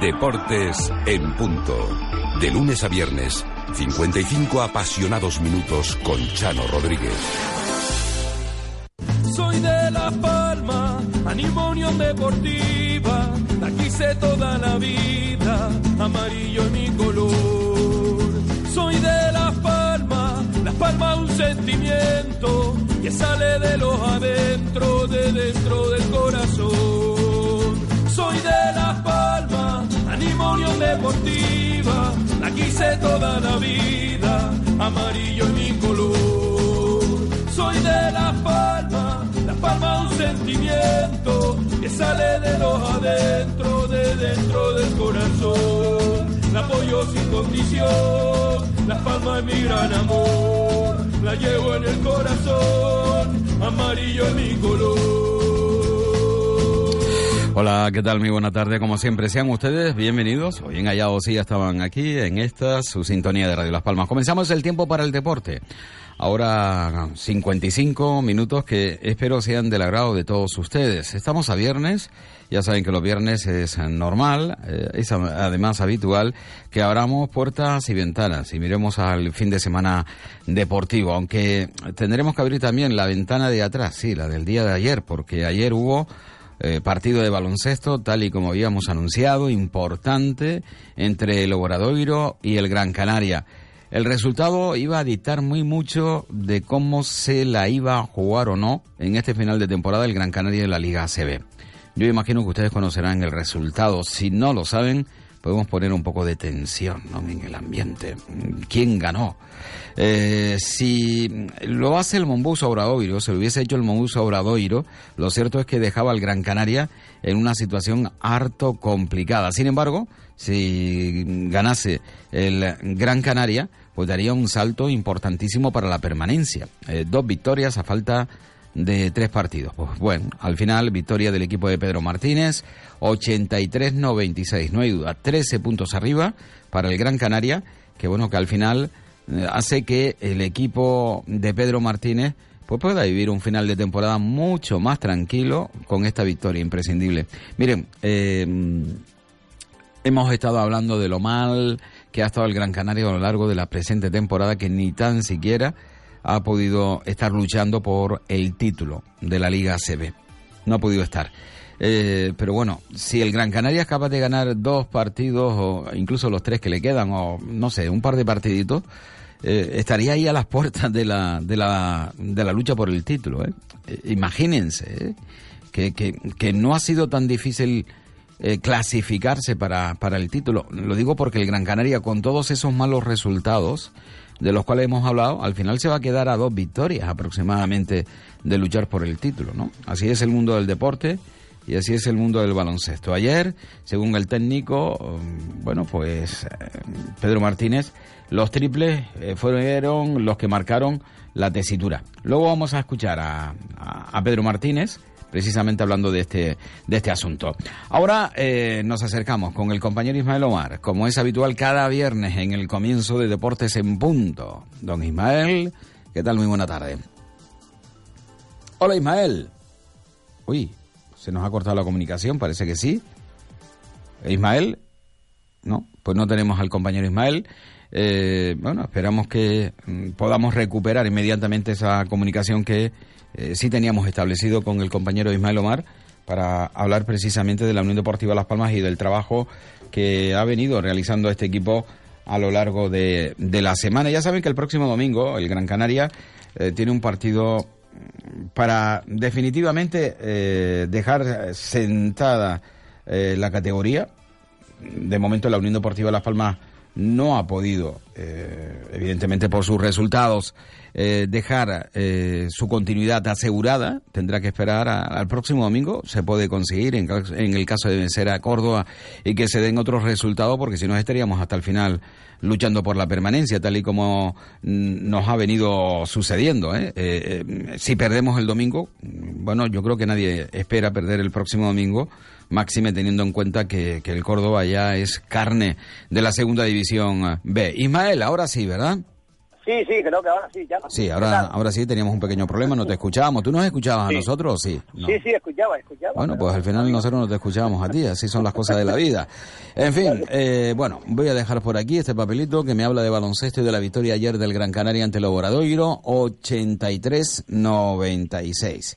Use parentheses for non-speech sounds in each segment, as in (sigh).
Deportes en punto. De lunes a viernes, 55 apasionados minutos con Chano Rodríguez. Soy de La Palma, animo Unión Deportiva, la quise toda la vida, amarillo es mi color. Palma, un sentimiento que sale de los adentro, de dentro del corazón. Soy de La Palma, animo Deportiva, la quise toda la vida, amarillo es mi color. Soy de La Palma, La Palma un sentimiento que sale de los adentro, de dentro del corazón. La apoyo sin condición, La Palma es mi gran amor, la llevo en el corazón, amarillo es mi color. Hola, ¿qué tal? Muy buena tarde. Como siempre, sean ustedes bienvenidos. Hoy en Hallados sí ya estaban aquí en esta, su sintonía de Radio Las Palmas. Comenzamos el tiempo para el deporte. Ahora 55 minutos que espero sean del agrado de todos ustedes. Estamos a viernes, ya saben que los viernes es normal, eh, es además habitual que abramos puertas y ventanas y miremos al fin de semana deportivo, aunque tendremos que abrir también la ventana de atrás, sí, la del día de ayer, porque ayer hubo eh, partido de baloncesto, tal y como habíamos anunciado, importante entre el Obradoiro y el Gran Canaria. El resultado iba a dictar muy mucho de cómo se la iba a jugar o no en este final de temporada el Gran Canaria de la Liga ACB. Yo imagino que ustedes conocerán el resultado. Si no lo saben, podemos poner un poco de tensión en el ambiente. ¿Quién ganó? Eh, si lo hace el Mombus Obradoiro, se lo hubiese hecho el Mombus Obradoiro, lo cierto es que dejaba al Gran Canaria en una situación harto complicada. Sin embargo, si ganase el Gran Canaria, pues daría un salto importantísimo para la permanencia. Eh, dos victorias a falta de tres partidos. Pues bueno, al final victoria del equipo de Pedro Martínez, 83-96, no hay duda, 13 puntos arriba para el Gran Canaria, que bueno, que al final eh, hace que el equipo de Pedro Martínez pues pueda vivir un final de temporada mucho más tranquilo con esta victoria imprescindible. Miren, eh, hemos estado hablando de lo mal que ha estado el Gran Canaria a lo largo de la presente temporada, que ni tan siquiera ha podido estar luchando por el título de la Liga ACB. No ha podido estar. Eh, pero bueno, si el Gran Canaria es capaz de ganar dos partidos o incluso los tres que le quedan o no sé, un par de partiditos, eh, estaría ahí a las puertas de la, de la, de la lucha por el título. ¿eh? imagínense que, que, que, no ha sido tan difícil clasificarse para, para el título. Lo digo porque el Gran Canaria con todos esos malos resultados de los cuales hemos hablado, al final se va a quedar a dos victorias aproximadamente de luchar por el título, ¿no? Así es el mundo del deporte y así es el mundo del baloncesto. Ayer, según el técnico, um, bueno, pues eh, Pedro Martínez, los triples eh, fueron los que marcaron la tesitura. Luego vamos a escuchar a, a, Pedro Martínez, precisamente hablando de este, de este asunto. Ahora eh, nos acercamos con el compañero Ismael Omar, como es habitual cada viernes en el comienzo de Deportes en Punto. Don Ismael, ¿qué tal? Muy buena tarde. Hola Ismael. Uy, se nos ha cortado la comunicación, parece que sí. Ismael, no, pues no tenemos al compañero Ismael. Eh, bueno, esperamos que mm, podamos recuperar inmediatamente esa comunicación que eh, sí teníamos establecido con el compañero Ismael Omar para hablar precisamente de la Unión Deportiva Las Palmas y del trabajo que ha venido realizando este equipo a lo largo de, la semana. Ya saben que el próximo domingo el Gran Canaria eh, tiene un partido para definitivamente eh, dejar sentada la categoría. De momento la Unión Deportiva Las Palmas no ha podido, evidentemente por sus resultados, eh, dejar eh, su continuidad asegurada, tendrá que esperar al próximo domingo. Se puede conseguir en, el caso de vencer a Córdoba y que se den otros resultados, porque si no estaríamos hasta el final luchando por la permanencia, tal y como mm, nos ha venido sucediendo. ¿eh? si perdemos el domingo, bueno, yo creo que nadie espera perder el próximo domingo máxime teniendo en cuenta que, que, el Córdoba ya es carne de la segunda división B. Ismael, ahora sí, ¿verdad? Sí, sí, creo que ahora sí, ya. Sí, ahora, ahora sí teníamos un pequeño problema, no te escuchábamos. ¿Tú nos escuchabas a nosotros o sí? Sí, sí, escuchaba, escuchaba. Bueno, pues al final nosotros no te escuchábamos a ti, así son las cosas de la vida. En fin, eh, bueno, voy a dejar por aquí este papelito que me habla de baloncesto y de la victoria ayer del Gran Canaria ante el Obradoiro, 83-96.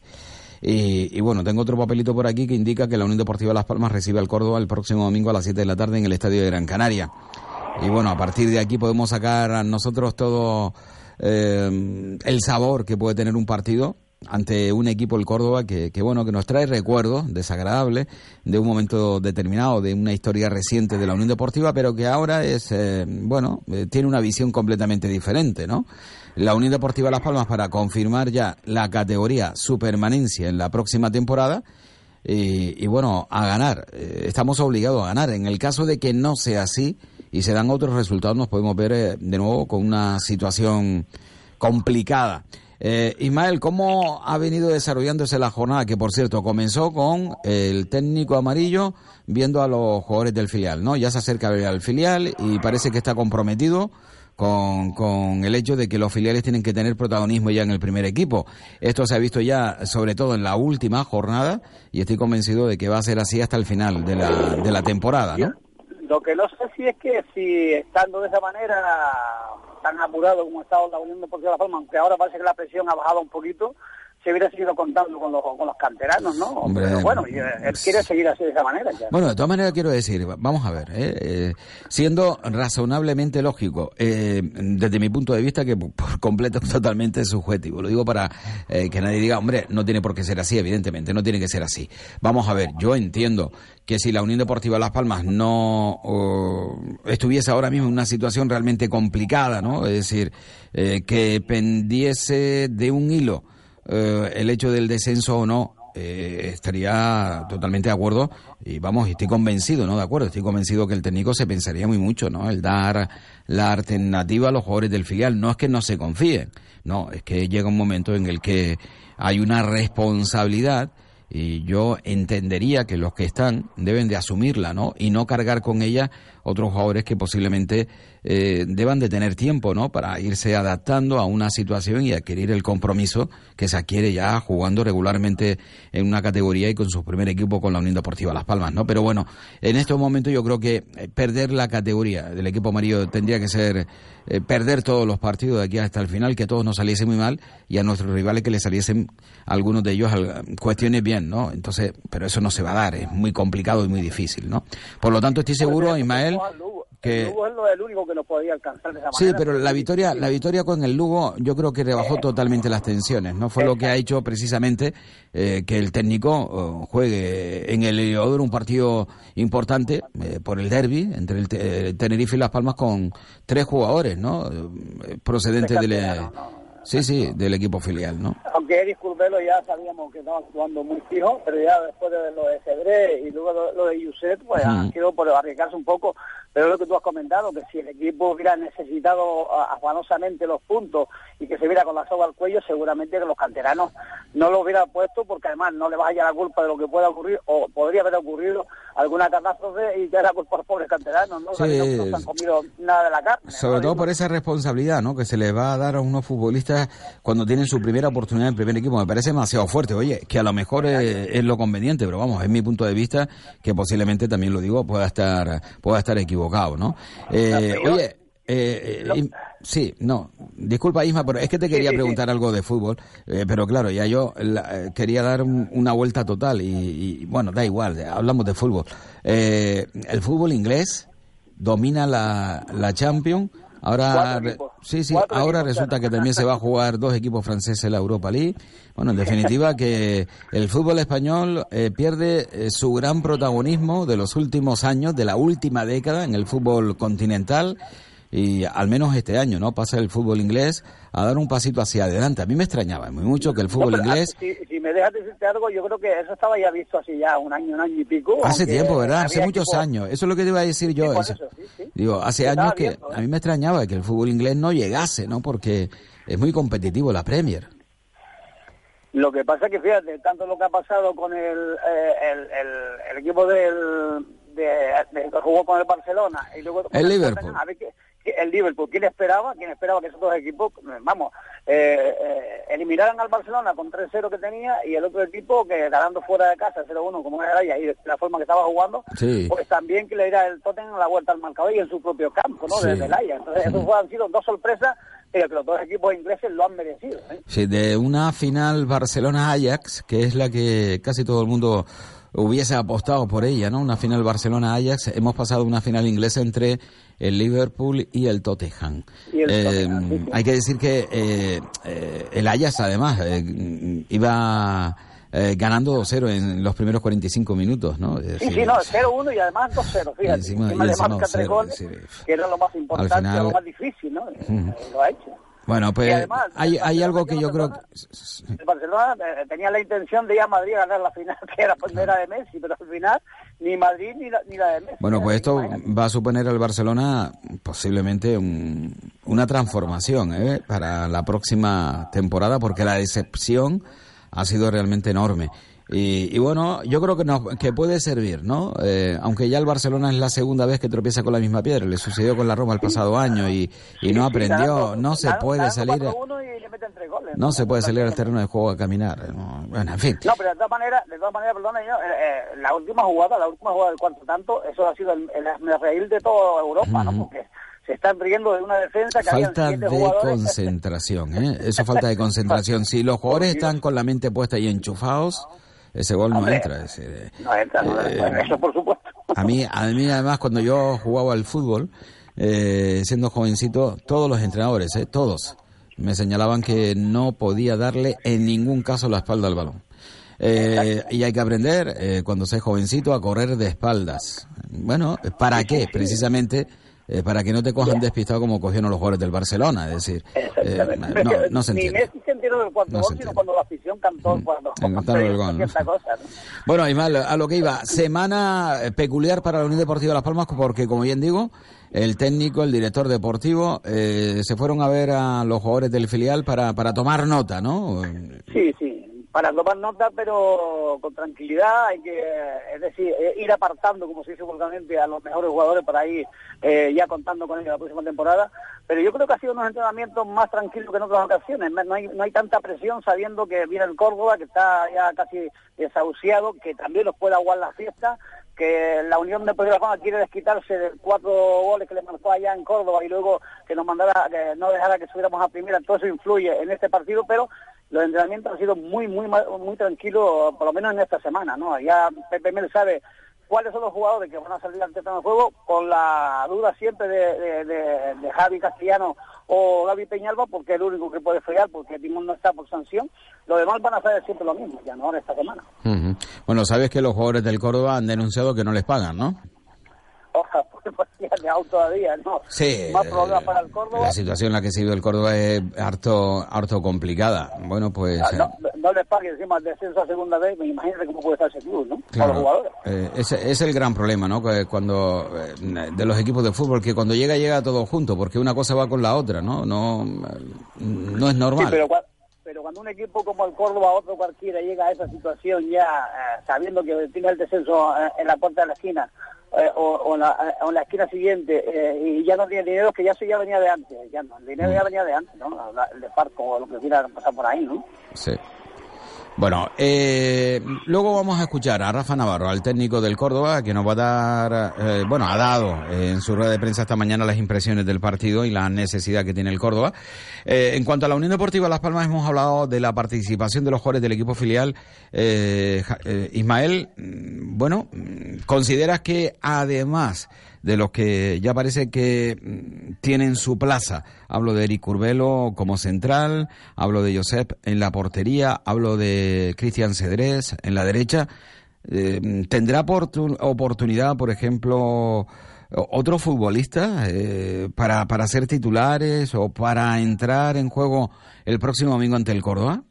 Y, y, bueno, tengo otro papelito por aquí que indica que la Unión Deportiva Las Palmas recibe al Córdoba el próximo domingo a las 7 de la tarde en el Estadio de Gran Canaria. Y bueno, a partir de aquí podemos sacar a nosotros todo eh, el sabor que puede tener un partido ante un equipo el Córdoba que, que, bueno que nos trae recuerdos desagradables de un momento determinado de una historia reciente de la Unión Deportiva pero que ahora es eh, bueno eh, tiene una visión completamente diferente no la Unión Deportiva Las Palmas para confirmar ya la categoría su permanencia en la próxima temporada y, y bueno a ganar estamos obligados a ganar. En el caso de que no sea así y se dan otros resultados, nos podemos ver eh, de nuevo con una situación complicada. Eh, Ismael, ¿cómo ha venido desarrollándose la jornada? Que por cierto comenzó con el técnico amarillo viendo a los jugadores del filial, ¿no? Ya se acerca al filial y parece que está comprometido con, con, el hecho de que los filiales tienen que tener protagonismo ya en el primer equipo. Esto se ha visto ya, sobre todo en la última jornada, y estoy convencido de que va a ser así hasta el final de la, de la temporada, ¿no? Lo que no sé si es que si estando de esa manera tan apurado como ha estado la Unión Deportiva de La Palma, aunque ahora parece que la presión ha bajado un poquito, se hubiera seguido contando con los, con los canteranos, ¿no? Pero bueno, él quiere seguir así de esa manera. Ya. Bueno, de todas maneras quiero decir, vamos a ver, ¿eh? Eh, siendo razonablemente lógico, eh, desde mi punto de vista, que por completo es (laughs) totalmente subjetivo, lo digo para que nadie diga, hombre, no tiene por qué ser así, evidentemente, no tiene que ser asy Vamos a ver, yo entiendo que si la Unión Deportiva Las Palmas no estuviese ahora mismo en una situación realmente complicada, ¿no? Es decir, que pendiese de un hilo, eh, el hecho del descenso o no, eh, estaría totalmente de acuerdo y vamos, estoy convencido, ¿no? De acuerdo, estoy convencido que el técnico se pensaría muy mucho, ¿no? El dar la alternativa a los jugadores del filial. No es que no se confíen, no, es que llega un momento en el que hay una responsabilidad y yo entendería que los que están deben de asumirla, ¿no? Y no cargar con ella otros jugadores que posiblemente eh, deban de tener tiempo, ¿no? Para irse adaptando a una situación y adquirir el compromiso que se adquiere ya jugando regularmente en una categoría y con su primer equipo con la Unión Deportiva Las Palmas, ¿no? Pero bueno, en estos momentos yo creo que eh, perder la categoría del equipo amarillo tendría que ser eh, perder todos los partidos de aquí hasta el final, que todos nos saliesen muy mal y a nuestros rivales que les saliesen algunos de ellos cuestiones bien, ¿no? Entonces, pero eso no se va a dar, es muy complicado y muy difícil, ¿no? Por lo tanto, estoy seguro, Ismael, que el Lugo es el único que no podía alcanzar de esa sí, pero la victoria, la victoria con el Lugo, yo creo que rebajó totalmente las tensiones. No fue lo que ha hecho precisamente eh, que el técnico oh, juegue en el Heliodoro un partido importante eh, por el derby entre el, Tenerife y Las Palmas con tres jugadores, ¿no? Eh, procedentes del Sí, sí, del equipo filial, ¿no? Aunque Eric Curbelo ya sabíamos que estaba actuando muy fijo, pero ya después de lo de Cedré y luego lo, de Yuset, pues ha sido por arriesgarse un poco. Pero lo que tú has comentado, que si el equipo hubiera necesitado afanosamente los puntos y que se viera con la soga al cuello, seguramente que los canteranos no lo hubieran puesto porque además no le va a hallar la culpa de lo que pueda ocurrir o podría haber ocurrido alguna catástrofe y ya era culpa por los pobres canteranos, ¿no? Sí. no, han comido nada de la carne. Sobre todo por esa responsabilidad, ¿no? Que se le va a dar a unos futbolistas cuando tienen su primera oportunidad en el primer equipo. Me parece demasiado fuerte. Oye, que a lo mejor es, lo conveniente, pero vamos, es mi punto de vista que posiblemente también lo digo pueda estar pueda estar equivocado, ¿no? Eh, oye. Eh, eh sí, no, disculpa Isma, pero es que te quería preguntar algo de fútbol, eh, pero claro, ya yo eh, quería dar una vuelta total y, bueno, da igual, hablamos de fútbol. el fútbol inglés domina la, la Champions Ahora, sí, sí, ahora resulta que también se va a jugar dos equipos franceses en la Europa League. Bueno, en definitiva (laughs) que el fútbol español eh, pierde eh, su gran protagonismo de los últimos años, de la última década en el fútbol continental y al menos este año, ¿no? Pasa el fútbol inglés a dar un pasito hacia adelante. A mí me extrañaba muy mucho que el fútbol inglés... Si, me dejas decirte algo, yo creo que eso estaba ya visto así ya un año, un año y pico. Hace tiempo, ¿verdad? Hace muchos años. Eso es lo que te iba a decir yo. Digo, hace años que a ¿eh? mí me extrañaba que el fútbol inglés no llegase, ¿no? Porque es muy competitivo la Premier. Lo que pasa es que, fíjate, tanto lo que ha pasado con el, eh, el, el, equipo del, de, que jugó con el Barcelona y luego el, Liverpool el Liverpool. ¿Quién esperaba? ¿Quién esperaba que esos dos equipos, vamos, eh, eh, eliminaran al Barcelona con 3-0 que tenía y el otro equipo que ganando fuera de casa 0-1 como era y ahí la forma que estaba jugando, pues también que le diera el Tottenham la vuelta al marcador y en su propio campo, ¿no? Desde el Ajax. Entonces, esos han sido dos sorpresas pero que los dos equipos ingleses lo han merecido. ¿eh? Sí, de una final Barcelona-Ajax, que es la que casi todo el mundo hubiese apostado por ella, ¿no? Una final Barcelona-Ajax. Hemos pasado una final inglesa entre el Liverpool y el Tottenham. Eh, hay que decir que eh, eh, el Ajax, además, iba ganando 2-0 en los primeros 45 minutos, ¿no? sí, sí, no, 0-1 y además 2-0, fíjate. Y encima, y encima, tres goles, que era lo más importante, lo más difícil, ¿no? Lo ha hecho. Bueno, pues hay, hay algo que yo creo que... El Barcelona eh, tenía la intención de ir a Madrid a ganar la final, (laughs) que era, pues, de Messi, pero al final ni Madrid ni la, ni la de Messi. Bueno, pues esto va a suponer al Barcelona posiblemente un, una transformación ¿eh? para la próxima temporada, porque la decepción ha sido realmente enorme. Y, bueno, yo creo que, que puede servir, ¿no? Eh, aunque ya el Barcelona es la segunda vez que tropieza con la misma piedra, le sucedió con la Roma el pasado año y, y no aprendió, no se puede salir. No se puede salir al terreno de juego a caminar. bueno, en fin. No, pero de todas maneras, de todas maneras, perdona, yo, eh, eh, la última jugada, la última jugada del cuarto tanto, eso ha sido el, el, reír de toda Europa, ¿no? Porque se están riendo de una defensa que falta de concentración, ¿eh? Eso falta de (laughs) concentración. Si los jugadores están con la mente puesta y enchufados ese gol no entra. Ese, no entra, no, eh, eso por supuesto. A mí, a mí además cuando yo jugaba al fútbol, eh, siendo jovencito, todos los entrenadores, eh, todos, me señalaban que no podía darle en ningún caso la espalda al balón. Eh, y hay que aprender, eh, cuando seas jovencito, a correr de espaldas. Bueno, ¿para qué? Precisamente eh, para que no te cojan despistado como cogieron los jugadores del Barcelona. Es decir, eh, no, no, se entiende. Ni Messi se entiende cuando gol, sino cuando la afición cantó, mm. cuando, (laughs) el gol, ¿no? cosa. ¿no? Bueno, Ismael, a lo que iba, semana peculiar para la Unión Deportiva Las Palmas, porque como bien digo, el técnico, el director deportivo, eh, se fueron a ver a los jugadores del filial para, para tomar nota, ¿no? Sí, sí para tomar nota, pero con tranquilidad, hay que, es decir, eh, ir apartando, como se dice vulgarmente, a los mejores jugadores para ir eh, ya contando con ellos la próxima temporada. Pero yo creo que ha sido unos entrenamientos más tranquilos que en otras ocasiones. No hay, no hay tanta presión sabiendo que viene el Córdoba, que está ya casi desahuciado, que también los puede aguar la fiesta, que la Unión de Deportiva quiere desquitarse de cuatro goles que le marcó allá en Córdoba y luego que nos mandara, que no dejara que subiéramos a primera, todo eso influye en este partido, pero los entrenamientos han sido muy, muy, muy tranquilos, por lo menos en esta semana, ¿no? Ya Pepe Mel sabe cuáles son los jugadores que van a salir al terreno de juego, con la duda siempre de, de, Javi Castellano o Gaby Peñalba, porque es el único que puede fallar, porque Timón no está por sanción. Los demás van a hacer siempre lo mismo, ya no ahora esta semana. Bueno, sabes que los jugadores del Córdoba han denunciado que no les pagan, ¿no? (laughs) Ojalá, todavía, ¿no? Sí. Más problemas para el Córdoba. La situación en la que se vive el Córdoba es harto, harto complicada. Bueno, pues... Ah, no, eh, no, les paguen encima el descenso a segunda vez, me imagino cómo puede estar ese club, ¿no? Claro. Eh, ese es el gran problema, ¿no? Cuando eh, de los equipos de fútbol, que cuando llega, llega todo junto, porque una cosa va con la otra, ¿no? No, no es normal. Sí, pero, pero cuando un equipo como el Córdoba, otro cualquiera, llega a esa situación ya sabiendo que tiene el descenso en la puerta de la esquina, eh, o, en la, o, la, esquina siguiente eh, y ya no tiene dinero, que ya eso ya venía de antes, ya no, el dinero ya mm. venía de antes, ¿no? El de Parco o lo que quiera pasar por ahí, ¿no? Sí. Bueno, eh, luego vamos a escuchar a Rafa Navarro, al técnico del Córdoba, que nos va a dar, eh, bueno, ha dado eh, en su rueda de prensa esta mañana las impresiones del partido y la necesidad que tiene el Córdoba. Eh, en cuanto a la Unión Deportiva Las Palmas, hemos hablado de la participación de los jugadores del equipo filial. Ismael, mm, bueno, ¿consideras que además de los que ya parece que mm, tienen su plaza. Hablo de Eric Curbelo como central, hablo de Josep en la portería, hablo de Cristian Cedrés en la derecha. Eh, ¿Tendrá oportunidad, por ejemplo, otro futbolista eh, para, para ser titulares o para entrar en juego el próximo domingo ante el Córdoba?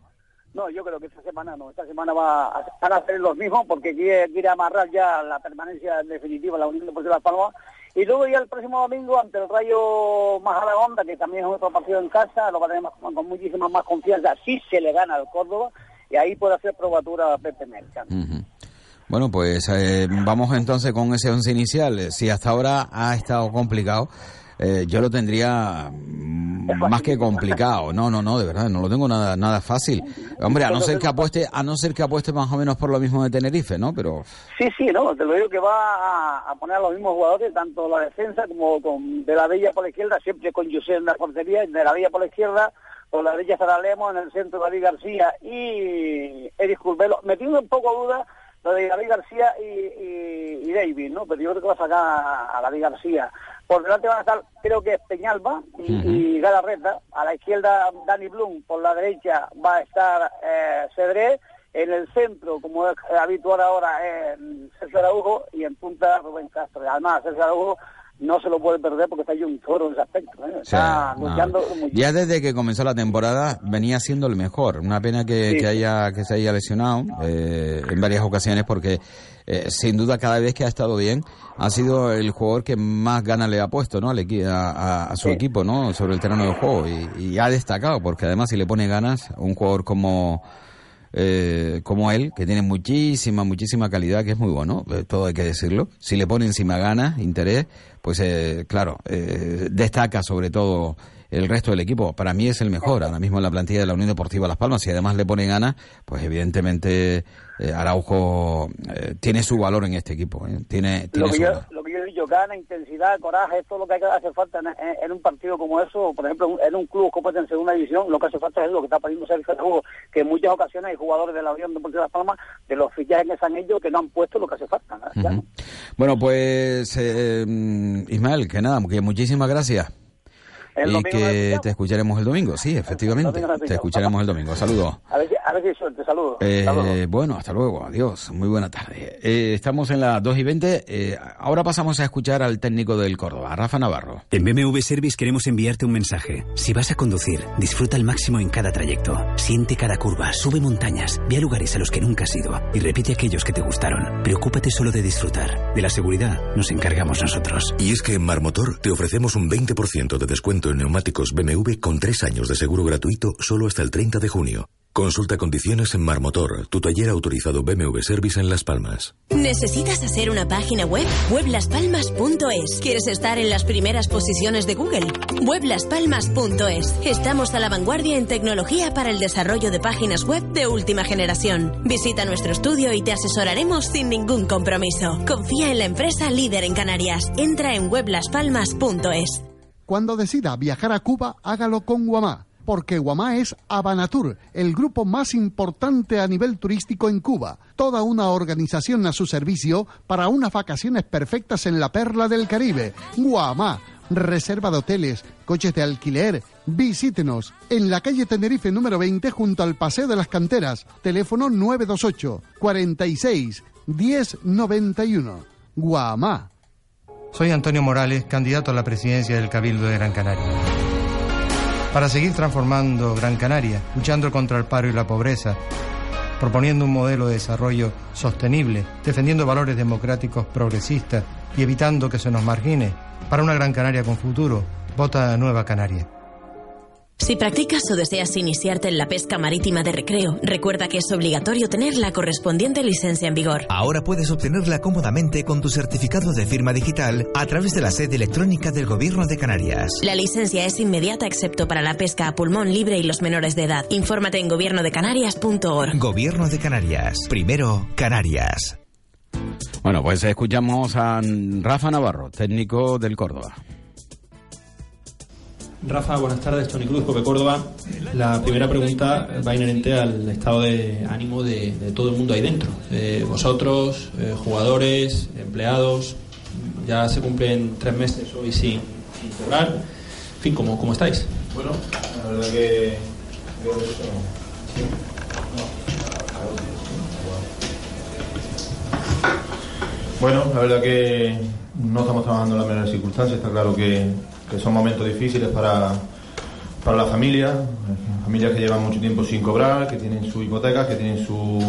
No, yo creo que esta semana no. Esta semana va a, van a hacer los mismos porque quiere, quiere amarrar ya la permanencia definitiva la Unión Deportiva Las Palmas. Y luego ya el próximo domingo ante el Rayo Majadahonda, que también es otro partido en casa, lo va a tener con muchísima más confianza si se le gana al Córdoba. Y ahí puede hacer probatura a Pepe. Bueno, pues eh, vamos entonces con ese once inicial. Si hasta ahora ha estado complicado, eh, yo lo tendría más que complicado. No, no, no, de verdad, no lo tengo nada nada fácil. Hombre, a no ser que apueste, a no ser que apueste más o menos por lo mismo de Tenerife, ¿no? Pero Sí, sí, no, te lo digo que va a, poner a los mismos jugadores, tanto la defensa como con de la Bella por la izquierda, siempre con José en la portería, de la Bella por la izquierda, con la derecha Lemos en el centro David García y Eric Curbelo, metiendo un poco duda lo de David García y, David, ¿no? Pero yo creo que va a sacar a David García. Por delante van a estar, creo que Peñalba y, Galarreta. A la izquierda, Dani Blum. Por la derecha va a estar eh, Cedré. En el centro, como es habitual ahora, es Sergio Araujo. Y en punta, Rubén Castro. Además, Sergio Araujo no se lo puede perder porque está ahí un toro en ese aspecto. ¿eh? Está luchando Ya desde que comenzó la temporada venía siendo el mejor. Una pena que, haya que se haya lesionado eh, en varias ocasiones porque eh, sin duda cada vez que ha estado bien ha sido el jugador que más ganas le ha puesto ¿no? a, a, su equipo no sobre el terreno de juego y, y ha destacado porque además si le pone ganas un jugador como eh, como él, que tiene muchísima, muchísima calidad, que es muy bueno, eh, todo hay que decirlo. Si le pone encima ganas, interés, pues eh, claro, eh, destaca sobre todo el resto del equipo. Para mí es el mejor ahora mismo en la plantilla de la Unión Deportiva Las Palmas. Si además le pone ganas, pues evidentemente eh, Araujo eh, tiene su valor en este equipo. Eh. Tiene, lo, que que yo, he dicho, gana, intensidad, coraje, todo lo que hace falta en, un partido como eso. Por ejemplo, en un club como en segunda división, lo que hace falta es lo que está poniendo Sergio Araujo, que en muchas ocasiones hay jugadores de la Unión Deportiva Las Palmas, de los fichajes que se han hecho, que no han puesto lo que hace falta. Bueno, pues Ismael, que nada, que muchísimas gracias y que te escucharemos el domingo, sí, efectivamente. te escucharemos el domingo. Saludos. A ver, a ver si suerte, saludos. Eh, bueno, hasta luego, adiós, muy buena tarde. Eh, estamos en las 2 y 20, eh, ahora pasamos a escuchar al técnico del Córdoba, Rafa Navarro. En BMW Service queremos enviarte un mensaje. Si vas a conducir, disfruta al máximo en cada trayecto. Siente cada curva, sube montañas, ve a lugares a los que nunca has ido y repite aquellos que te gustaron. Preocúpate solo de disfrutar. De la seguridad nos encargamos nosotros. Y es que en Marmotor te ofrecemos un 20% de descuento neumáticos BMW con tres años de seguro gratuito solo hasta el 30 de junio. Consulta condiciones en Marmotor, tu taller autorizado BMW Service en Las Palmas. ¿Necesitas hacer una página web? Weblaspalmas.es. ¿Quieres estar en las primeras posiciones de Google? Weblaspalmas.es. Estamos a la vanguardia en tecnología para el desarrollo de páginas web de última generación. Visita nuestro estudio y te asesoraremos sin ningún compromiso. Confía en la empresa líder en Canarias. Entra en weblaspalmas.es. Cuando decida viajar a Cuba, hágalo con Guamá, porque Guamá es Habanatur, el grupo más importante a nivel turístico en Cuba. Toda una organización a su servicio para unas vacaciones perfectas en la perla del Caribe. Guamá. Reserva de hoteles, coches de alquiler. Visítenos en la calle Tenerife número 20 junto al Paseo de las Canteras. Teléfono 928 46 1091. Guamá. Soy Antonio Morales, candidato a la presidencia del Cabildo de Gran Canaria. Para seguir transformando Gran Canaria, luchando contra el paro y la pobreza, proponiendo un modelo de desarrollo sostenible, defendiendo valores democráticos progresistas y evitando que se nos margine, para una Gran Canaria con futuro, vota Nueva Canaria. Si practicas o deseas iniciarte en la pesca marítima de recreo, recuerda que es obligatorio tener la correspondiente licencia en vigor. Ahora puedes obtenerla cómodamente con tu certificado de firma digital a través de la sede electrónica del Gobierno de Canarias. La licencia es inmediata excepto para la pesca a pulmón libre y los menores de edad. Infórmate en gobiernodecanarias.org. Gobierno de Canarias. Primero, Canarias. Bueno, pues escuchamos a Rafa Navarro, técnico del Córdoba. Rafa, buenas tardes. Tony Cruz, Cope Córdoba. La primera pregunta va inherente al estado de ánimo de, todo el mundo ahí dentro. vosotros, eh, jugadores, empleados. ya se cumplen tres meses hoy sin, sin cobrar. En fin, ¿cómo, cómo estáis? Bueno, la verdad que... Bueno, la verdad que no estamos trabajando en las mejores circunstancias, está claro que, que son momentos difíciles para, para la familia, familias que llevan mucho tiempo sin cobrar, que tienen su hipoteca, que tienen su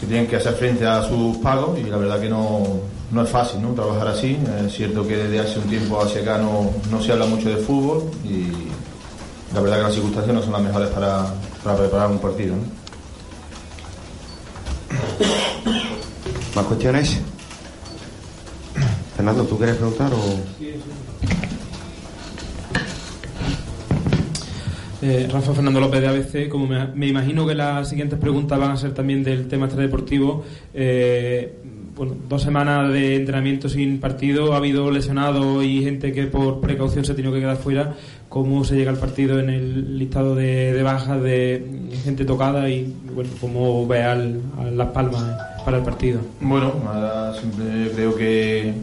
que tienen que hacer frente a sus pagos y la verdad que no, no es fácil ¿no? trabajar así. Es cierto que desde hace un tiempo hacia acá no, no se habla mucho de fútbol y la verdad que las circunstancias no son las mejores para, para preparar un partido. ¿no? ¿Más cuestiones? Fernando, ¿tú quieres preguntar o...? Eh, Rafa Fernando López de ABC, como me, imagino que las siguientes preguntas van a ser también del tema extradeportivo, eh, bueno, dos semanas de entrenamiento sin partido, ha habido lesionados y gente que por precaución se ha tenido que quedar fuera. ¿Cómo se llega al partido en el listado de, de bajas de gente tocada y bueno, cómo ve al, a Las Palmas para el partido? Bueno, siempre creo que,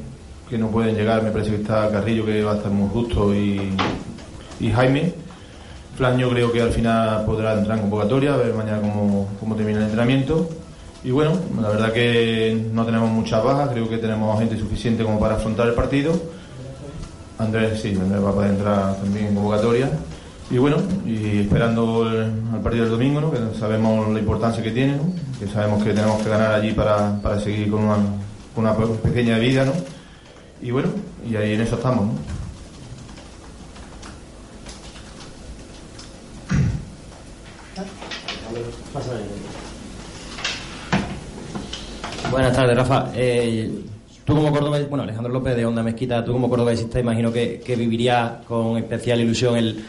que no pueden llegar. Me parece que está Carrillo, que va a estar muy justo, y, y Jaime. Flaño creo que al final podrá entrar en convocatoria, a ver mañana cómo, cómo termina el entrenamiento. Y bueno, la verdad que no tenemos muchas bajas, creo que tenemos gente suficiente como para afrontar el partido. Andrés sí, Andrés va a poder entrar también en convocatoria. Y bueno, y esperando el partido del domingo, ¿no? que sabemos la importancia que tiene, que sabemos que tenemos que ganar allí para, para seguir con una, una pequeña vida. ¿no? Y bueno, y ahí en eso estamos. Buenas tardes, Rafa. Eh, tú como cordobés, bueno, Alejandro López de Onda Mezquita, tú como cordobesista imagino que, que vivirías con especial ilusión el,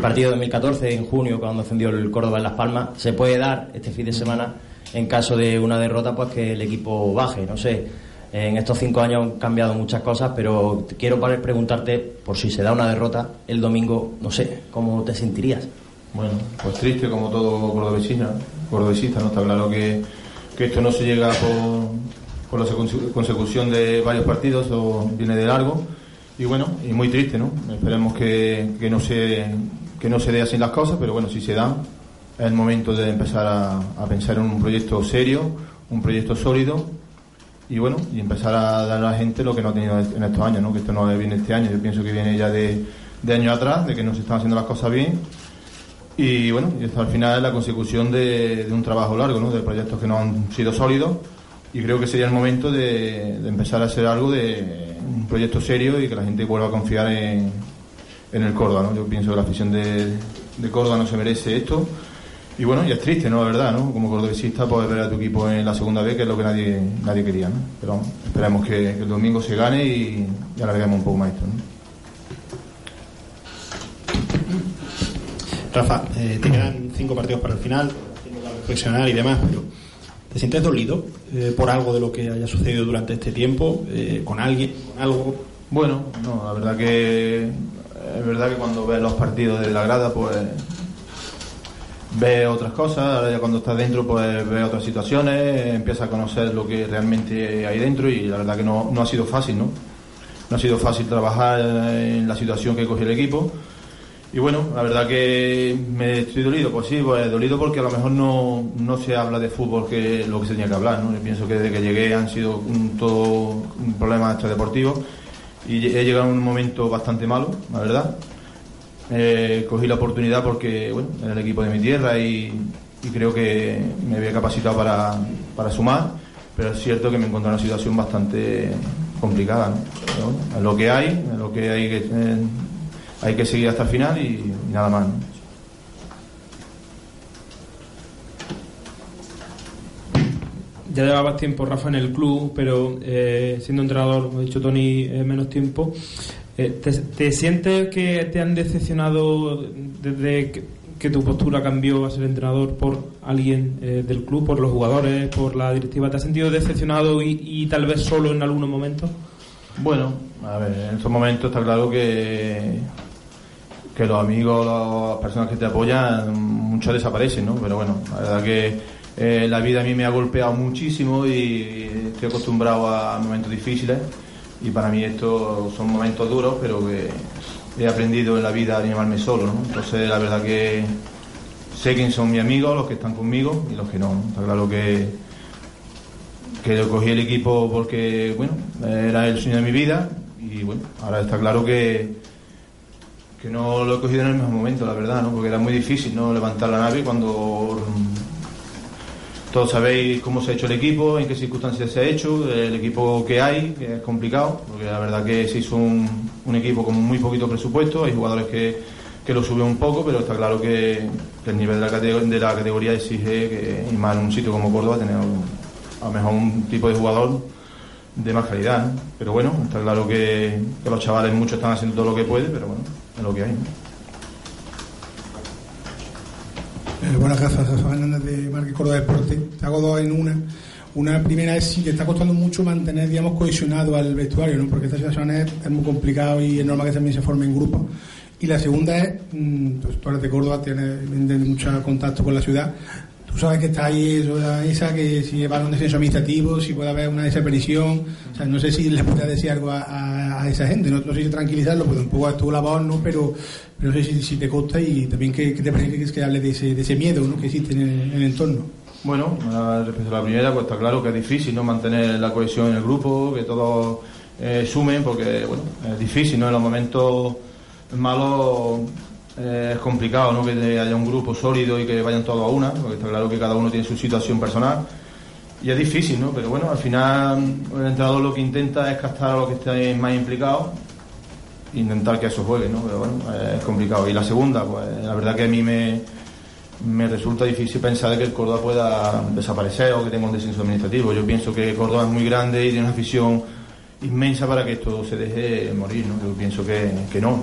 partido de 2014 en junio cuando ascendió el Córdoba en Las Palmas. ¿Se puede dar este fin de semana en caso de una derrota pues que el equipo baje? No sé, en estos cinco años han cambiado muchas cosas, pero quiero preguntarte por si se da una derrota el domingo, no sé, ¿cómo te sentirías? Bueno, pues triste como todo cordobesista, cordobesista, ¿no? Está claro que, que esto no se llega por, la consecución de varios partidos o viene de largo y bueno, y muy triste, ¿no? Esperemos que, que no se que no se dé así las cosas, pero bueno, si se dan, es el momento de empezar a, a pensar en un proyecto serio, un proyecto sólido y bueno, y empezar a dar a la gente lo que no ha tenido en estos años, ¿no? Que esto no viene este año, yo pienso que viene ya de, de años atrás, de que no se están haciendo las cosas bien y bueno, y esto al final es la consecución de, un trabajo largo, ¿no? de proyectos que no han sido sólidos. Y creo que sería el momento de, empezar a hacer algo de un proyecto serio y que la gente vuelva a confiar en, en el Córdoba. ¿no? Yo pienso que la afición de, de, Córdoba no se merece esto. Y bueno, y es triste, ¿no? La verdad, ¿no? Como cordobesista, poder ver a tu equipo en la segunda vez, que es lo que nadie, nadie quería, ¿no? Pero esperemos que, el domingo se gane y, y alarguemos un poco más esto. Rafa, eh, te quedan cinco partidos para el final, que reflexionar y demás, pero ¿te sientes dolido eh, por algo de lo que haya sucedido durante este tiempo? Eh, ¿Con alguien? ¿Con algo? Bueno, no, la verdad que es verdad que cuando ves los partidos de la grada, pues ves otras cosas, ahora ya cuando estás dentro, pues ves otras situaciones, empiezas a conocer lo que realmente hay dentro y la verdad que no, no ha sido fácil, ¿no? No ha sido fácil trabajar en la situación que cogió el equipo y bueno, la verdad que me estoy dolido, pues sí, pues dolido porque a lo mejor no, no se habla de fútbol que lo que se tenía que hablar, ¿no? Yo pienso que desde que llegué han sido un, todo un problema extradeportivo y he llegado en un momento bastante malo, la verdad. Eh, cogí la oportunidad porque, bueno, era el equipo de mi tierra y, creo que me había capacitado para, para, sumar, pero es cierto que me encontré en una situación bastante complicada, ¿no? Es lo que hay, es lo que hay que... Eh, hay que seguir hasta el final y, y nada más. ¿no? Ya llevabas tiempo, Rafa, en el club, pero eh, siendo entrenador, como ha dicho Tony, eh, menos tiempo. Eh, ¿te, ¿te, sientes que te han decepcionado desde que, que, tu postura cambió a ser entrenador por alguien eh, del club, por los jugadores, por la directiva? ¿Te has sentido decepcionado y, y tal vez solo en algunos momentos? Bueno, a ver, en estos momentos está claro que que los amigos, las personas que te apoyan, muchos desaparecen, ¿no? Pero bueno, la verdad que eh, la vida a mí me ha golpeado muchísimo y estoy acostumbrado a momentos difíciles, y para mí estos son momentos duros, pero que he aprendido en la vida a animarme solo, ¿no? Entonces la verdad que sé quién son mis amigos, los que están conmigo y los que no. Está claro que, que yo cogí el equipo porque, bueno, era el sueño de mi vida y bueno, ahora está claro que, que no lo he cogido en el mismo momento, la verdad, ¿no? Porque era muy difícil, ¿no? Levantar la nave cuando todos sabéis cómo se ha hecho el equipo, en qué circunstancias se ha hecho, el equipo que hay, que es complicado, porque la verdad que se hizo un, equipo con muy poquito presupuesto, hay jugadores que, que lo suben un poco, pero está claro que, el nivel de la, de la categoría exige, que, más en un sitio como Córdoba, tener a lo mejor un tipo de jugador de más calidad. ¿no? Pero bueno, está claro que, que los chavales muchos están haciendo todo lo que pueden, pero bueno, es lo que hay. Eh, buenas gracias, Fernández de Marque Córdoba Deporte. Te hago dos en una. Una primera es si te está costando mucho mantener, digamos, cohesionado al vestuario, ¿no? Porque esta situación es, es muy complicado y es normal que también se formen grupos. Y la segunda es, mm, pues, tú eres de Córdoba, tienes, tienes mucho contacto con la ciudad. Tú sabes que está ahí eso mesa, que si va un descenso administrativo, si puede haber una desaparición. O sea, no sé si le puedes decir algo a, esa gente. No, sé si tranquilizarlo, porque tampoco es tu labor, ¿no? Pero, pero no sé si, te consta y también que, te parece que, es que hable de ese, de ese miedo. Que existe en el, en el entorno. Bueno, respecto a la primera, pues está claro que es difícil no mantener la cohesión en el grupo, que todos eh, sumen, porque bueno, es difícil, ¿no? En los momentos malos es complicado, ¿no? Que haya un grupo sólido y que vayan todos a una, porque está claro que cada uno tiene su situación personal. Y es difícil, ¿no? Pero bueno, al final el entrenador lo que intenta es captar a los que estén más implicados intentar que eso juegue, ¿no? Pero bueno, es complicado. Y la segunda, pues la verdad que a mí me, me resulta difícil pensar que el Córdoba pueda desaparecer o que tenga un descenso administrativo. Yo pienso que Córdoba es muy grande y tiene una afición inmensa para que esto se deje morir, ¿no? Yo pienso que, que no.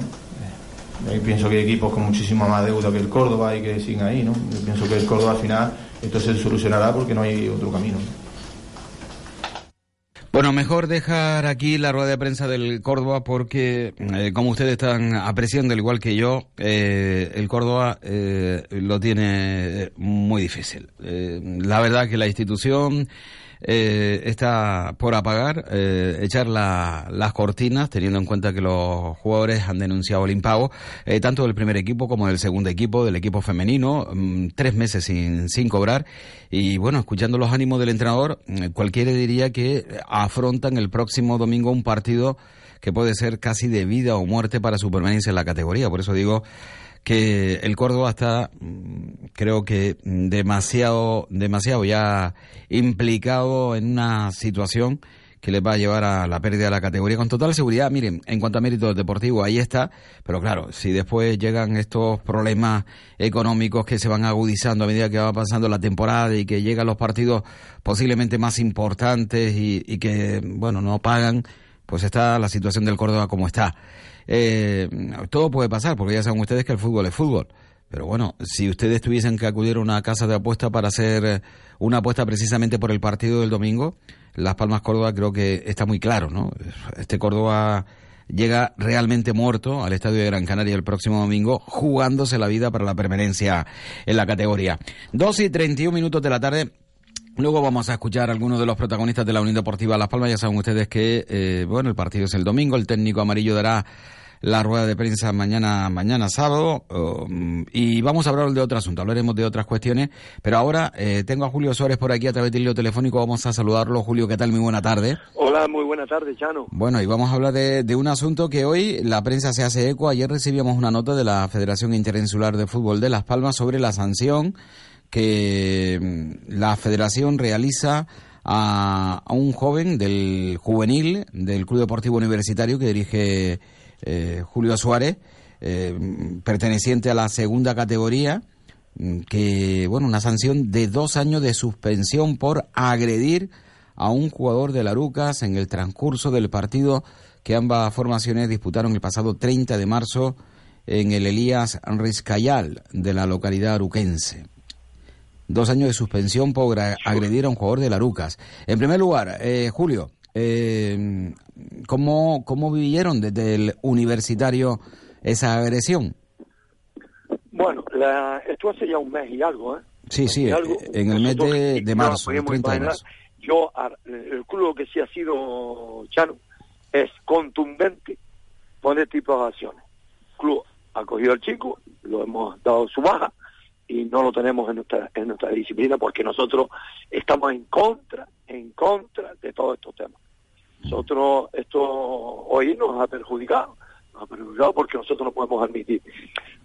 Eh, pienso que hay equipos con muchísima más deuda que el Córdoba y que siguen ahí, ¿no? Yo pienso que el Córdoba al final esto se solucionará porque no hay otro camino. Bueno, mejor dejar aquí la rueda de prensa del Córdoba porque, eh, como ustedes están apreciando, al igual que yo, eh, el Córdoba eh, lo tiene muy difícil. Eh, la verdad que la institución eh, está por apagar, eh, echar la- las cortinas, teniendo en cuenta que los jugadores han denunciado el impago, eh, tanto del primer equipo como del segundo equipo, del equipo femenino, mm, tres meses sin, sin cobrar. Y bueno, escuchando los ánimos del entrenador, mm, cualquiera diría que afrontan el próximo domingo un partido que puede ser casi de vida o muerte para su permanencia en la categoría. Por eso digo que el Córdoba está, mm, creo que demasiado, demasiado ya implicado en una situación que les va a llevar a la pérdida de la categoría con total seguridad. Miren, en cuanto a méritos deportivos, ahí está, pero claro, si después llegan estos problemas económicos que se van agudizando a medida que va pasando la temporada y que llegan los partidos posiblemente más importantes y, y que, bueno, no pagan, pues está la situación del Córdoba como está. Eh, todo puede pasar, porque ya saben ustedes que el fútbol es fútbol. Pero bueno, si ustedes tuviesen que acudir a una casa de apuesta para hacer eh, una apuesta precisamente por el partido del domingo, Las Palmas Córdoba creo que está muy claro, ¿no? Este Córdoba llega realmente muerto al estadio de Gran Canaria el próximo domingo, jugándose la vida para la permanencia en la categoría. 2 y 31 minutos de la tarde. Luego vamos a escuchar a algunos de los protagonistas de la Unión Deportiva Las Palmas. Ya saben ustedes que, eh, bueno, el partido es el domingo. El técnico amarillo dará la rueda de prensa mañana, mañana sábado. um, y vamos a hablar de otro asunto. Hablaremos de otras cuestiones. Pero ahora eh, tengo a Julio Suárez por aquí a través del hilo telefónico. Vamos a saludarlo. Julio, ¿qué tal? Muy buena tarde. Hola, muy buena tarde, Chano. Bueno, y vamos a hablar de, de un asunto que hoy la prensa se hace eco. Ayer recibíamos una nota de la Federación Interinsular de Fútbol de Las Palmas sobre la sanción que mm, la Federación realiza a, un joven del juvenil del Club Deportivo Universitario que dirige eh, Julio Suárez, eh, perteneciente a la segunda categoría, mm, que, bueno, una sanción de dos años de suspensión por agredir a un jugador de Larucas en el transcurso del partido que ambas formaciones disputaron el pasado 30 de marzo en el Elías Rizcayal de la localidad aruquense. Dos años de suspensión por agredir a un jugador de Larucas. En primer lugar, eh, Julio, eh, ¿cómo, ¿cómo vivieron desde el universitario esa agresión? Bueno, la, esto hace ya un mes y algo, ¿eh? Sí, sí, algo, eh, en el mes de, no marzo, podíamos 30 de marzo. Yo, el club que sí ha sido Chano, es contundente con este tipo de acciones. El club ha cogido al chico, lo hemos dado su baja y no lo tenemos en nuestra, en nuestra disciplina porque nosotros estamos en contra, en contra de todos estos temas. Nosotros, esto hoy nos ha perjudicado, nos ha perjudicado porque nosotros no podemos admitir.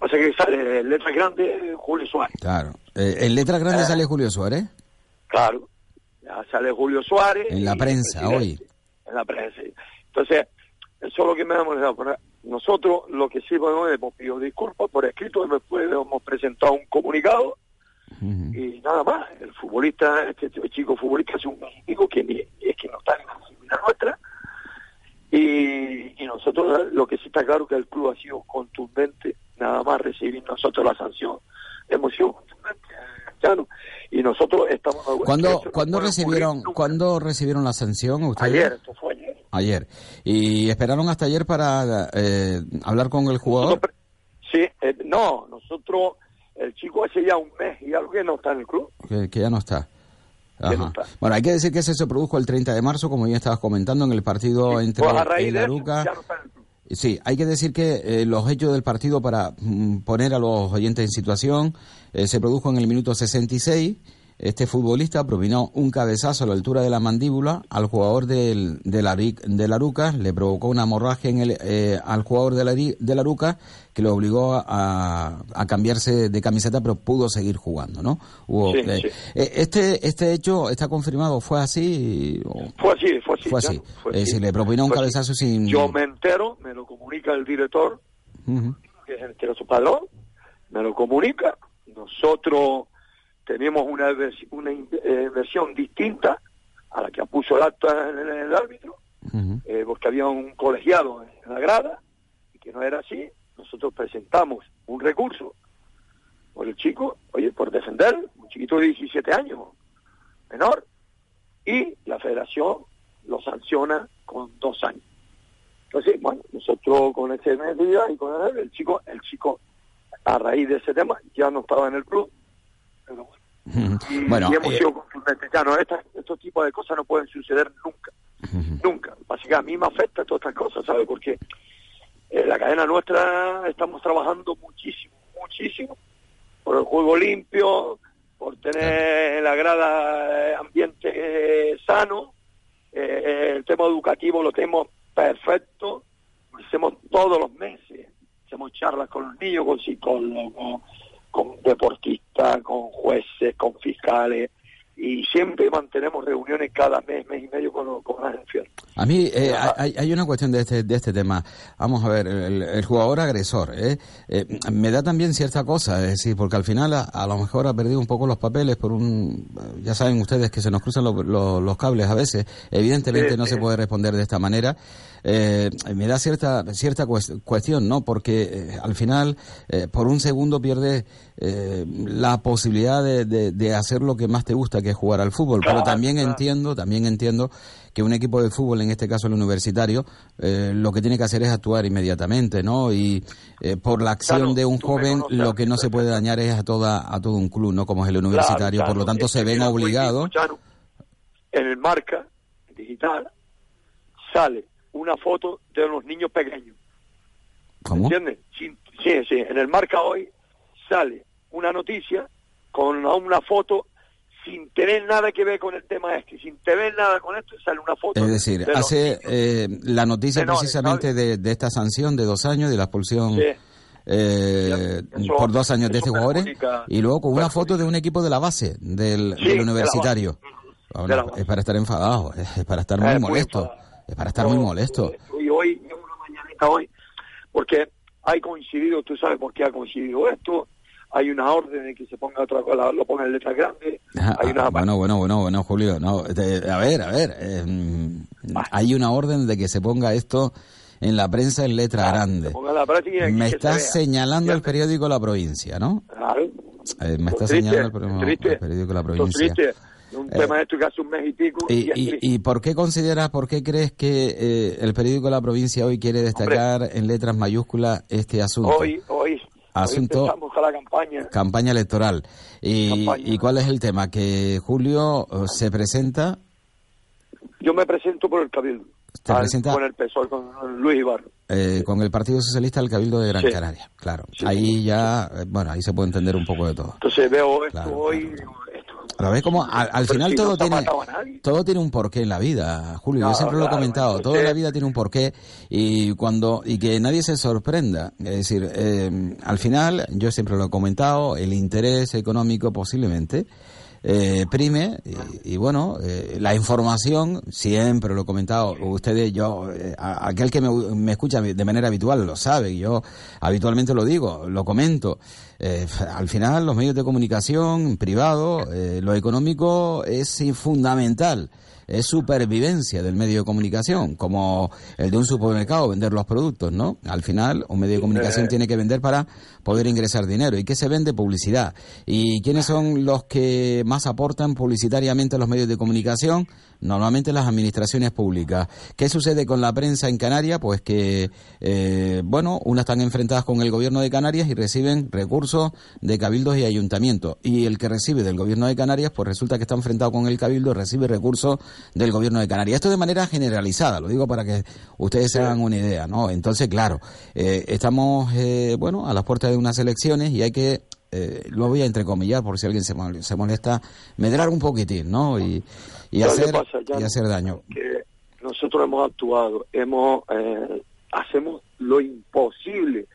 O sea que sale en letra grande Julio Suárez. Claro. Eh, ¿En letra grande Eh. sale Julio Suárez? Claro, ya sale Julio Suárez. En la prensa, hoy. En la prensa. Entonces, eso es lo que me da molestado. Nosotros lo que sí podemos es, hemos pedido disculpas por escrito, después hemos presentado un comunicado y nada más. El futbolista, este chico futbolista es un chico que ni- es que no está en la nuestra. Y, y nosotros, lo que sí está claro que el club ha sido contundente, nada más recibir nosotros la sanción. Hemos sido contundentes, Y nosotros estamos... ¿Cuándo, ¿cuándo recibieron, ¿cuándo recibieron la sanción ustedes? Ayer, esto fue ayer. Ayer. ¿Y esperaron hasta ayer para eh, hablar con el jugador? Sí, eh, no, nosotros, el chico hace ya un mes y algo que no está en el club. Que, que ya no está. Ajá. Bueno, hay que decir que ese se produjo el 30 de marzo, como ya estabas comentando, en el partido entre Pues el Aruca. no Sí, hay que decir que eh, los hechos del partido, para mm, poner a los oyentes en situación, eh, se produjo en el minuto 66. Este futbolista propinó un cabezazo a la altura de la mandíbula al jugador del, del, Ari- del Aruca, le provocó una hemorragia en el, eh, al jugador del, Ari- del Aruca que lo obligó a, a cambiarse de camiseta, pero pudo seguir jugando, ¿no? Hubo, Sí, eh, sí. Este, este hecho está confirmado, ¿fue así? o- Fue así, fue así. Fue ya así. no, fue Es así. decir, le propinó un Fue así. cabezazo sin... Yo me entero, me lo comunica el director, que es el que era su padrón, me lo comunica. Nosotros tenemos una, eh, versión distinta a la que puso el acta en el, en el árbitro, eh, porque había un colegiado en la grada y que no era así. Nosotros presentamos un recurso por el chico, oye, por defender un chiquito de 17 años, menor, y la federación lo sanciona con dos años. Entonces, bueno, nosotros con ese medida y con el, el chico, el chico, a raíz de ese tema, ya no estaba en el club. Pero bueno, y, Bueno, y hemos eh, sido contundentes. Ya no, estos tipos de cosas no pueden suceder nunca. Nunca. Así que a mí me afecta todas estas cosas, ¿sabes? Porque en la cadena nuestra estamos trabajando muchísimo, muchísimo por el juego limpio, por tener en la grada eh, ambiente eh, sano, eh, el tema educativo lo tenemos perfecto, lo hacemos todos los meses, hacemos charlas con los niños, con psicólogos, con deportistas, con jueces, con fiscales, y siempre mantenemos reuniones cada mes, mes y medio con, los- con las enfermas. A mí eh, hay, hay una cuestión de este, de este tema. Vamos a ver, el, el jugador agresor, ¿eh? Eh, me da también cierta cosa, es decir, porque al final a, a lo mejor ha perdido un poco los papeles por un... Ya saben ustedes que se nos cruzan lo- lo- los cables a veces. Evidentemente no se puede responder de esta manera. Eh, me da cierta cierta cues- cuestión, ¿no? Porque eh, al final, eh, por un segundo pierdes eh, la posibilidad de, de- de hacer lo que más te gusta, que es jugar al fútbol. Pero también claro. entiendo, también entiendo que un equipo de fútbol, en este caso el universitario, lo que tiene que hacer es actuar inmediatamente, ¿no? Y por la acción Claro, de un joven, conoces lo que no se puede dañar es a toda a todo un club, ¿no? Como es el universitario, por lo tanto se ven obligados. En el marca digital sale una foto de los niños pequeños. ¿Cómo? ¿Entiendes? Sí, sí, sí. En el marca hoy sale una noticia con una foto sin tener nada que ver con el tema este, sin tener nada con esto, sale una foto. Es decir, de hace eh, la noticia menores, precisamente de, de esta sanción de dos años, de la expulsión Sí. eh, Eso- por dos años de este jugador, perjudica- y luego con una foto de un equipo de la base, del, Sí, del de la universitario. Bueno, De la base. es para estar enfadado, es para estar muy Eh, muy molesto, es para estar muy molesto. y hoy, yo una mañanita hoy, porque hay coincidido, tú sabes por qué ha coincidido esto, hay una orden de que se ponga otra cosa, lo ponga en letras grandes, Ah, hay una... ah, bueno, bueno, bueno, bueno, Julio, no, te- a ver, a ver, eh, mm, hay una orden de que se ponga esto en la prensa en letra grande. Me se vea. señalando el periódico La Provincia, ¿no? Claro. Eh, me está Triste, señalando el, el periódico La es Provincia. triste, un Eh, tema de esto que hace un mes y pico, ¿Y, y es y, triste. y por qué consideras, por qué crees que eh, el periódico La Provincia hoy quiere destacar en letras mayúsculas este asunto? hoy, hoy, Asunto- hoy con la campaña. Campaña electoral. Y, Campaña. ¿Y cuál es el tema? Que Julio eh, se presenta, Yo me presento por el Cabildo. te al- presenta con el PSOE, con Luis Ibarro. eh, con el Partido Socialista al Cabildo de Gran Sí. Canaria. Claro, ahí ya, bueno, ahí se puede entender un poco de todo. Entonces veo esto Claro, hoy, A la vez como al, final si todo no tiene todo tiene un porqué en la vida, Julio. Yo Claro, siempre lo he comentado. Todo en la vida tiene un porqué y cuando y que nadie se sorprenda. Es decir, eh, al final yo siempre lo he comentado. El interés económico posiblemente eh, prime y, bueno eh, la información siempre lo he comentado. Ustedes yo eh, aquel que me, me escucha de manera habitual lo sabe yo habitualmente lo digo lo comento. Eh, al final los medios de comunicación privado eh, lo económico es fundamental es supervivencia del medio de comunicación, como el de un supermercado, vender los productos, ¿no? Al final, un medio de comunicación Eh. tiene que vender para poder ingresar dinero. ¿Y qué se vende? Publicidad. ¿Y quiénes son los que más aportan publicitariamente a los medios de comunicación? Normalmente las administraciones públicas. ¿Qué sucede con la prensa en Canarias? Pues que, eh, bueno, unas están enfrentadas con el gobierno de Canarias y reciben recursos de cabildos y ayuntamientos. Y el que recibe del gobierno de Canarias, pues resulta que está enfrentado con el cabildo y recibe recursos del gobierno de Canarias. Esto de manera generalizada, lo digo para que ustedes se hagan una idea, ¿no? Entonces, claro, eh, estamos, eh, bueno, a las puertas de unas elecciones y hay que eh, lo voy a entrecomillar por si alguien se, se molesta, medrar un poquitín, ¿no? Y, y ¿Sabes qué hacer, pasa, y hacer daño. que nosotros hemos actuado, hemos eh, hacemos lo imposible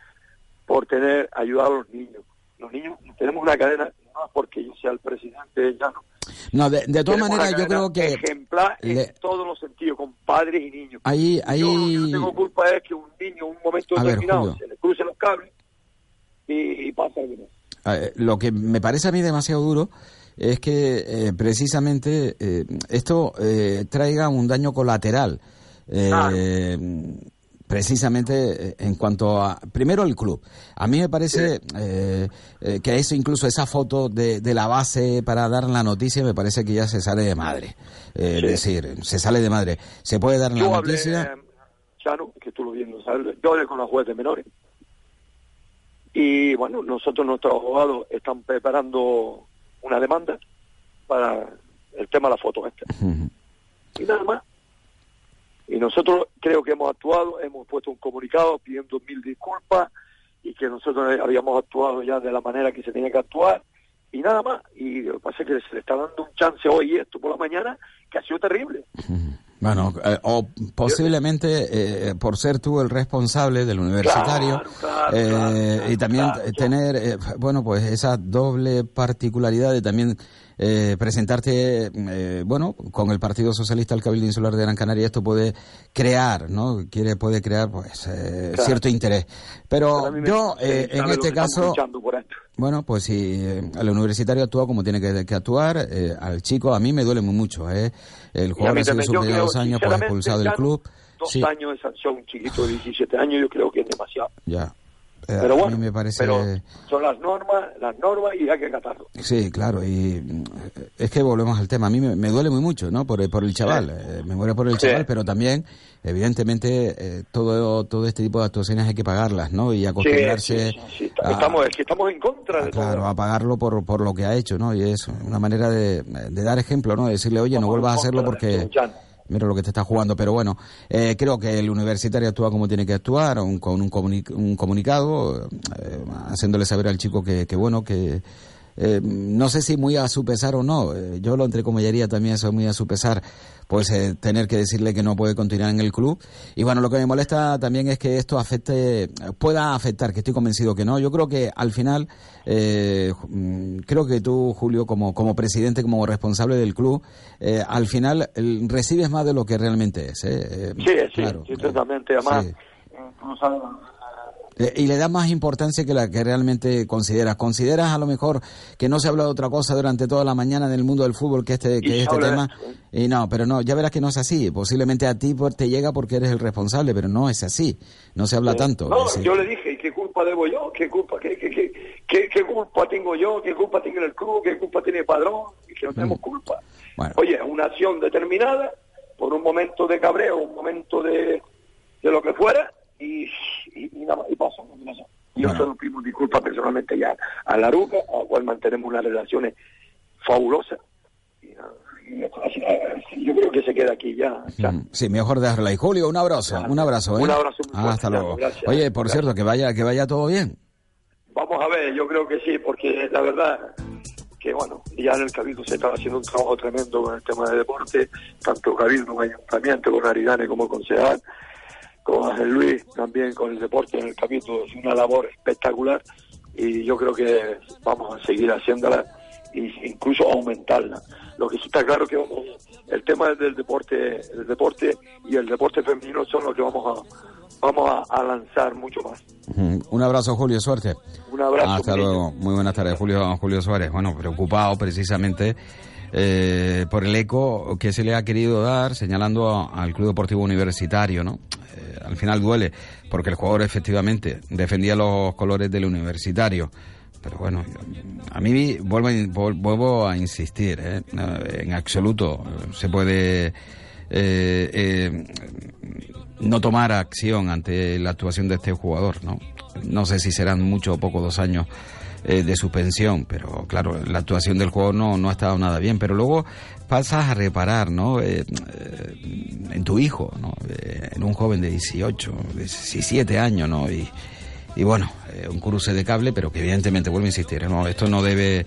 por tener ayudar a los niños. Los niños tenemos una cadena, porque yo sea el presidente ya no. No, de, de todas maneras, yo creo que ejemplar le- en todos los sentidos, con padres y niños. ahí, ahí, Yo lo que no tengo culpa es que un niño en un momento A ver, determinado Julio. se le crucen los cables y, y pasa algo más. Eh, lo que me parece a mí demasiado duro es que eh, precisamente eh, esto eh, traiga un daño colateral. eh, Precisamente eh, en cuanto a, primero el club. A mí me parece eh, eh, que eso, incluso esa foto de, de la base para dar la noticia, me parece que ya se sale de madre. Eh, Es decir, se sale de madre. Se puede dar la hablé, noticia. Chano, que tú lo viendo, ¿sabes? Yo hablé con juez de menores. Y bueno, nosotros, nuestros abogados, están preparando una demanda para el tema de la foto esta. Y nada más. Y nosotros creo que hemos actuado, hemos puesto un comunicado pidiendo mil disculpas y que nosotros habíamos actuado ya de la manera que se tenía que actuar y nada más. Y lo que pasa es que se le está dando un chance hoy esto por la mañana que ha sido terrible. (laughs) Bueno, eh, o posiblemente eh, por ser tú el responsable del universitario eh, y también tener, eh, bueno, pues esa doble particularidad de también eh, presentarte, eh, bueno, con el Partido Socialista al Cabildo Insular de Gran Canaria, esto puede crear, ¿no? Quiere, puede crear, pues, eh, Claro. cierto interés. Pero mí me- yo, eh, en este caso, bueno, pues si eh, el universitario actúa como tiene que, que actuar, eh, al chico a mí me duele muy mucho. ¿eh? El jugador ha sido creo, dos años, pues expulsado del club. Dos Sí, años de sanción, un chiquito de 17 años, yo creo que es demasiado. ya. Eh, Pero a bueno, mí me parece... pero son las normas, las normas y hay que acatarlo. Sí, claro, y mm, es que volvemos al tema. A mí me, me duele muy mucho, ¿no? Por, por el chaval, eh, me muere por el Sí. chaval, pero también, evidentemente, eh, todo todo este tipo de actuaciones hay que pagarlas, ¿no? Y acostumbrarse Sí, a- estamos, es que estamos en contra de claro, todo. a pagarlo por, por lo que ha hecho, ¿no? Y es una manera de, de dar ejemplo, ¿no? De decirle, oye, no vuelvas a hacerlo porque mira lo que te está jugando. Pero bueno, eh, creo que el universitario actúa como tiene que actuar, un- con un, comuni- un comunicado, eh, haciéndole saber al chico que, que bueno, que eh, no sé si muy a su pesar o no, eh, yo lo entrecomillaría también eso muy a su pesar, pues eh, tener que decirle que no puede continuar en el club. Y bueno, lo que me molesta también es que esto afecte, pueda afectar, que estoy convencido que no. Yo creo que al final, eh, mm, creo que tú, Julio, como, como presidente, como responsable del club, eh, al final el- recibes más de lo que realmente es. Sí, sí, claro. sí, totalmente. Además, Sí. Eh, Y le da más importancia que la que realmente consideras. ¿Consideras a lo mejor que no se habla de otra cosa durante toda la mañana en el mundo del fútbol que este, que este de tema? Y no, pero no, ya verás que no es así. Posiblemente a ti te llega porque eres el responsable, pero no es así. No se habla tanto. No, yo le dije, ¿y qué culpa debo yo? ¿Qué culpa, qué, qué, qué, qué, qué culpa tengo yo? ¿Qué culpa tiene el club? ¿Qué culpa tiene el padrón? Y que no tenemos culpa. Oye, una acción determinada, por un momento de cabreo, un momento de, de lo que fuera, y, y, y nada más, y pasó. lo que pasó. Y nosotros pedimos disculpas personalmente ya a Laruca, a cual mantenemos unas relaciones fabulosas, yo creo que se queda aquí ya. Mm, Sí, mejor dejarla ahí. Julio, un abrazo, un abrazo. ¿eh? Un abrazo Ah, hasta luego. gracias. Oye, por cierto, que vaya, que vaya todo bien. Vamos a ver, yo creo que sí, porque la verdad que bueno, ya en el Cabildo se estaba haciendo un trabajo tremendo con el tema de deporte, tanto Cabildo como Ayuntamiento, con Aridane como concejal, con Ángel Luis también con el deporte en el Cabildo, es una labor espectacular y yo creo que vamos a seguir haciéndola e incluso aumentarla. Lo que sí está claro que vamos, el tema del deporte, el deporte y el deporte femenino son los que vamos a vamos a, a lanzar mucho más. Un abrazo, Julio, suerte. Un abrazo. Hasta luego. Muy buenas tardes, Julio, Julio Suárez. Bueno, preocupado precisamente eh, por el eco que se le ha querido dar señalando a- al Club Deportivo Universitario, ¿no? Al final duele, porque el jugador efectivamente defendía los colores del universitario. Pero bueno, a mí vuelvo vuelvo a insistir, ¿eh? En absoluto se puede eh, eh, no tomar acción ante la actuación de este jugador, ¿no? No sé si serán mucho o poco dos años eh, de suspensión, pero claro, la actuación del jugador no, no ha estado nada bien. Pero luego pasas a reparar, ¿no? Eh, eh, en tu hijo, ¿no? Eh, en un joven de 18, 17 años, ¿no? Y, y bueno, eh, un cruce de cable, pero que evidentemente, vuelvo a insistir, ¿no? Esto no debe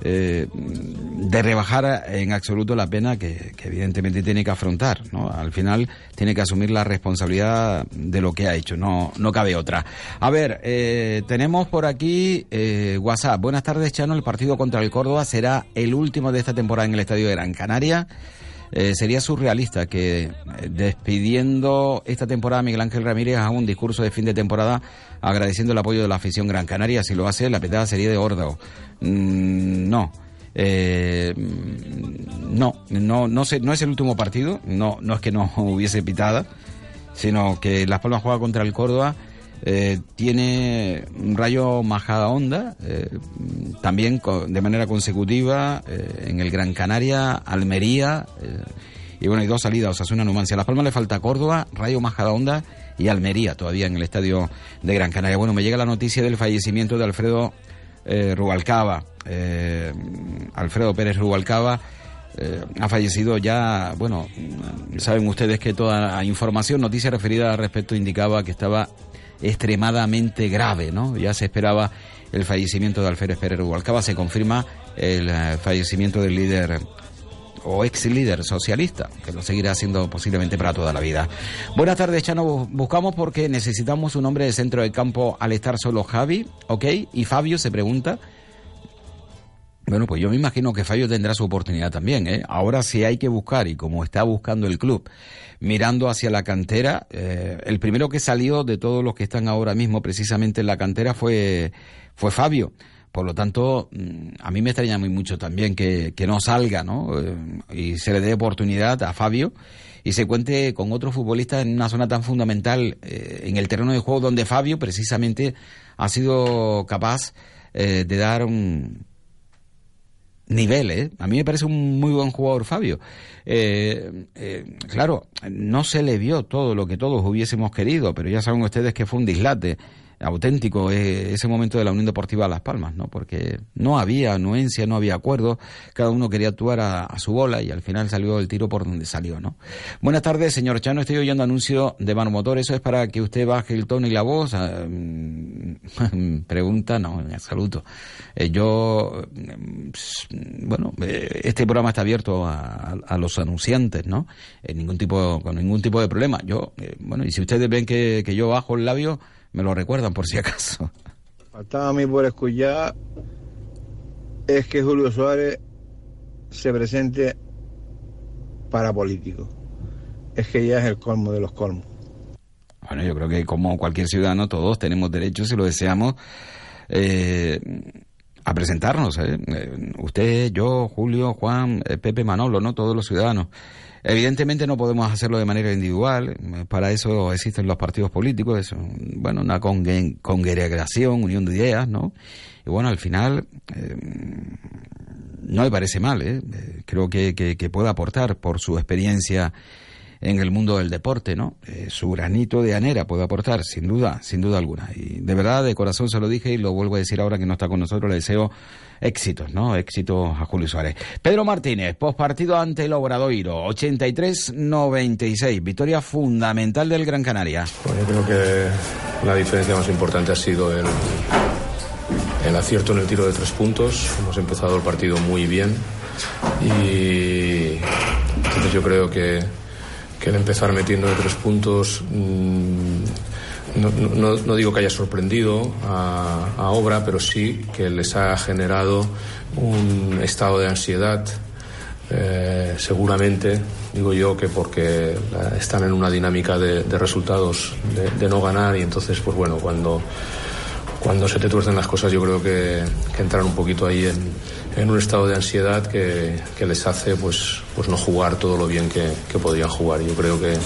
eh, de rebajar en absoluto la pena que, evidentemente tiene que afrontar, ¿no? Al final tiene que asumir la responsabilidad de lo que ha hecho, no, no cabe otra. A ver, eh, tenemos por aquí eh, WhatsApp. Buenas tardes, Chano. El partido contra el Córdoba será el último de esta temporada en el Estadio de Gran Canaria. Eh, sería surrealista que despidiendo esta temporada Miguel Ángel Ramírez haga un discurso de fin de temporada agradeciendo el apoyo de la afición gran canaria. Si lo hace, la petada sería de órdago. Mm, no. Eh, mm, no, no, no, no es el último partido, no, no es que no (laughs) hubiese pitada, sino que Las Palmas juega contra el Córdoba, eh, tiene un rayo majada onda, eh, también de manera consecutiva en el Gran Canaria, Almería, y bueno, hay dos salidas, Osasuna, Numancia. Las Palmas le falta Córdoba, Rayo Majada Onda y Almería todavía en el estadio de Gran Canaria. Bueno, me llega la noticia del fallecimiento de Alfredo eh, Rubalcaba, eh, Alfredo Pérez Rubalcaba. eh, ha fallecido ya, bueno, saben ustedes que toda información, noticia referida al respecto indicaba que estaba extremadamente grave, ¿no? Ya se esperaba el fallecimiento de Alfredo Pérez Rubalcaba, se confirma el fallecimiento del líder o ex líder socialista, que lo seguirá haciendo posiblemente para toda la vida. Buenas tardes, Chano. Bu- Buscamos porque necesitamos un hombre de centro de campo al estar solo Javi, ¿ok? Y Fabio se pregunta. Bueno, pues yo me imagino que Fabio tendrá su oportunidad también, ¿eh? Ahora sí hay que buscar, y como está buscando el club, mirando hacia la cantera, eh, el primero que salió de todos los que están ahora mismo precisamente en la cantera fue, fue Fabio. Por lo tanto, mm, a mí me extraña muy mucho también que, que no salga, ¿no? Eh, y se le dé oportunidad a Fabio y se cuente con otros futbolistas en una zona tan fundamental eh, en el terreno de juego donde Fabio precisamente ha sido capaz eh, de dar un nivel, ¿eh? A mí me parece un muy buen jugador Fabio. Eh, claro, no se le vio todo lo que todos hubiésemos querido, pero ya saben ustedes que fue un dislate auténtico eh, ese momento de la Unión Deportiva Las Palmas, ¿no? Porque no había anuencia, no había acuerdo, cada uno quería actuar a, a su bola y al final salió el tiro por donde salió, ¿no? Buenas tardes, señor Chano, estoy oyendo anuncio de Motor, ¿eso es para que usted baje el tono y la voz? Ah, mm, (laughs) Pregunta, no, en absoluto. Eh, yo, mm, bueno, eh, este programa está abierto a, a los anunciantes, ¿no? En ningún tipo, con ningún tipo de problema. Yo, eh, bueno, y si ustedes ven que yo bajo el labio, me lo recuerdan por si acaso. (laughs) Faltaba a mí por escuchar es que Julio Suárez se presente para político. Es que ya es el colmo de los colmos. Bueno, yo creo que como cualquier ciudadano, todos tenemos derecho, si lo deseamos, eh, a presentarnos. ¿eh? Eh, Usted, yo, Julio, Juan, Pepe, Manolo, ¿no? Todos los ciudadanos. Evidentemente no podemos hacerlo de manera individual, eh, para eso existen los partidos políticos, es bueno, una congregación, unión de ideas, ¿no? Y bueno, al final eh, no me parece mal, ¿eh? Eh, creo que, que, que puede aportar por su experiencia en el mundo del deporte, ¿no? Eh, su granito de anera puede aportar, sin duda, sin duda alguna. Y de verdad, de corazón se lo dije y lo vuelvo a decir ahora que no está con nosotros, le deseo éxitos, ¿no? Éxitos a Julio Suárez. Pedro Martínez, postpartido ante el Obradoiro, 83-96, victoria fundamental del Gran Canaria. Bueno, yo creo que la diferencia más importante ha sido el, el acierto en el tiro de tres puntos. Hemos empezado el partido muy bien y entonces yo creo que, que el empezar metiendo de tres puntos mmm, no, no, no, digo que haya sorprendido a, a, Obra, pero sí que les ha generado un estado de ansiedad. Eh, seguramente, digo yo, que porque están en una dinámica de, resultados de, no ganar y entonces, pues bueno, cuando, cuando se te tuercen las cosas, yo creo que, que entran un poquito ahí en, en un estado de ansiedad que, que, les hace pues, pues no jugar todo lo bien que, que podrían jugar. Yo creo que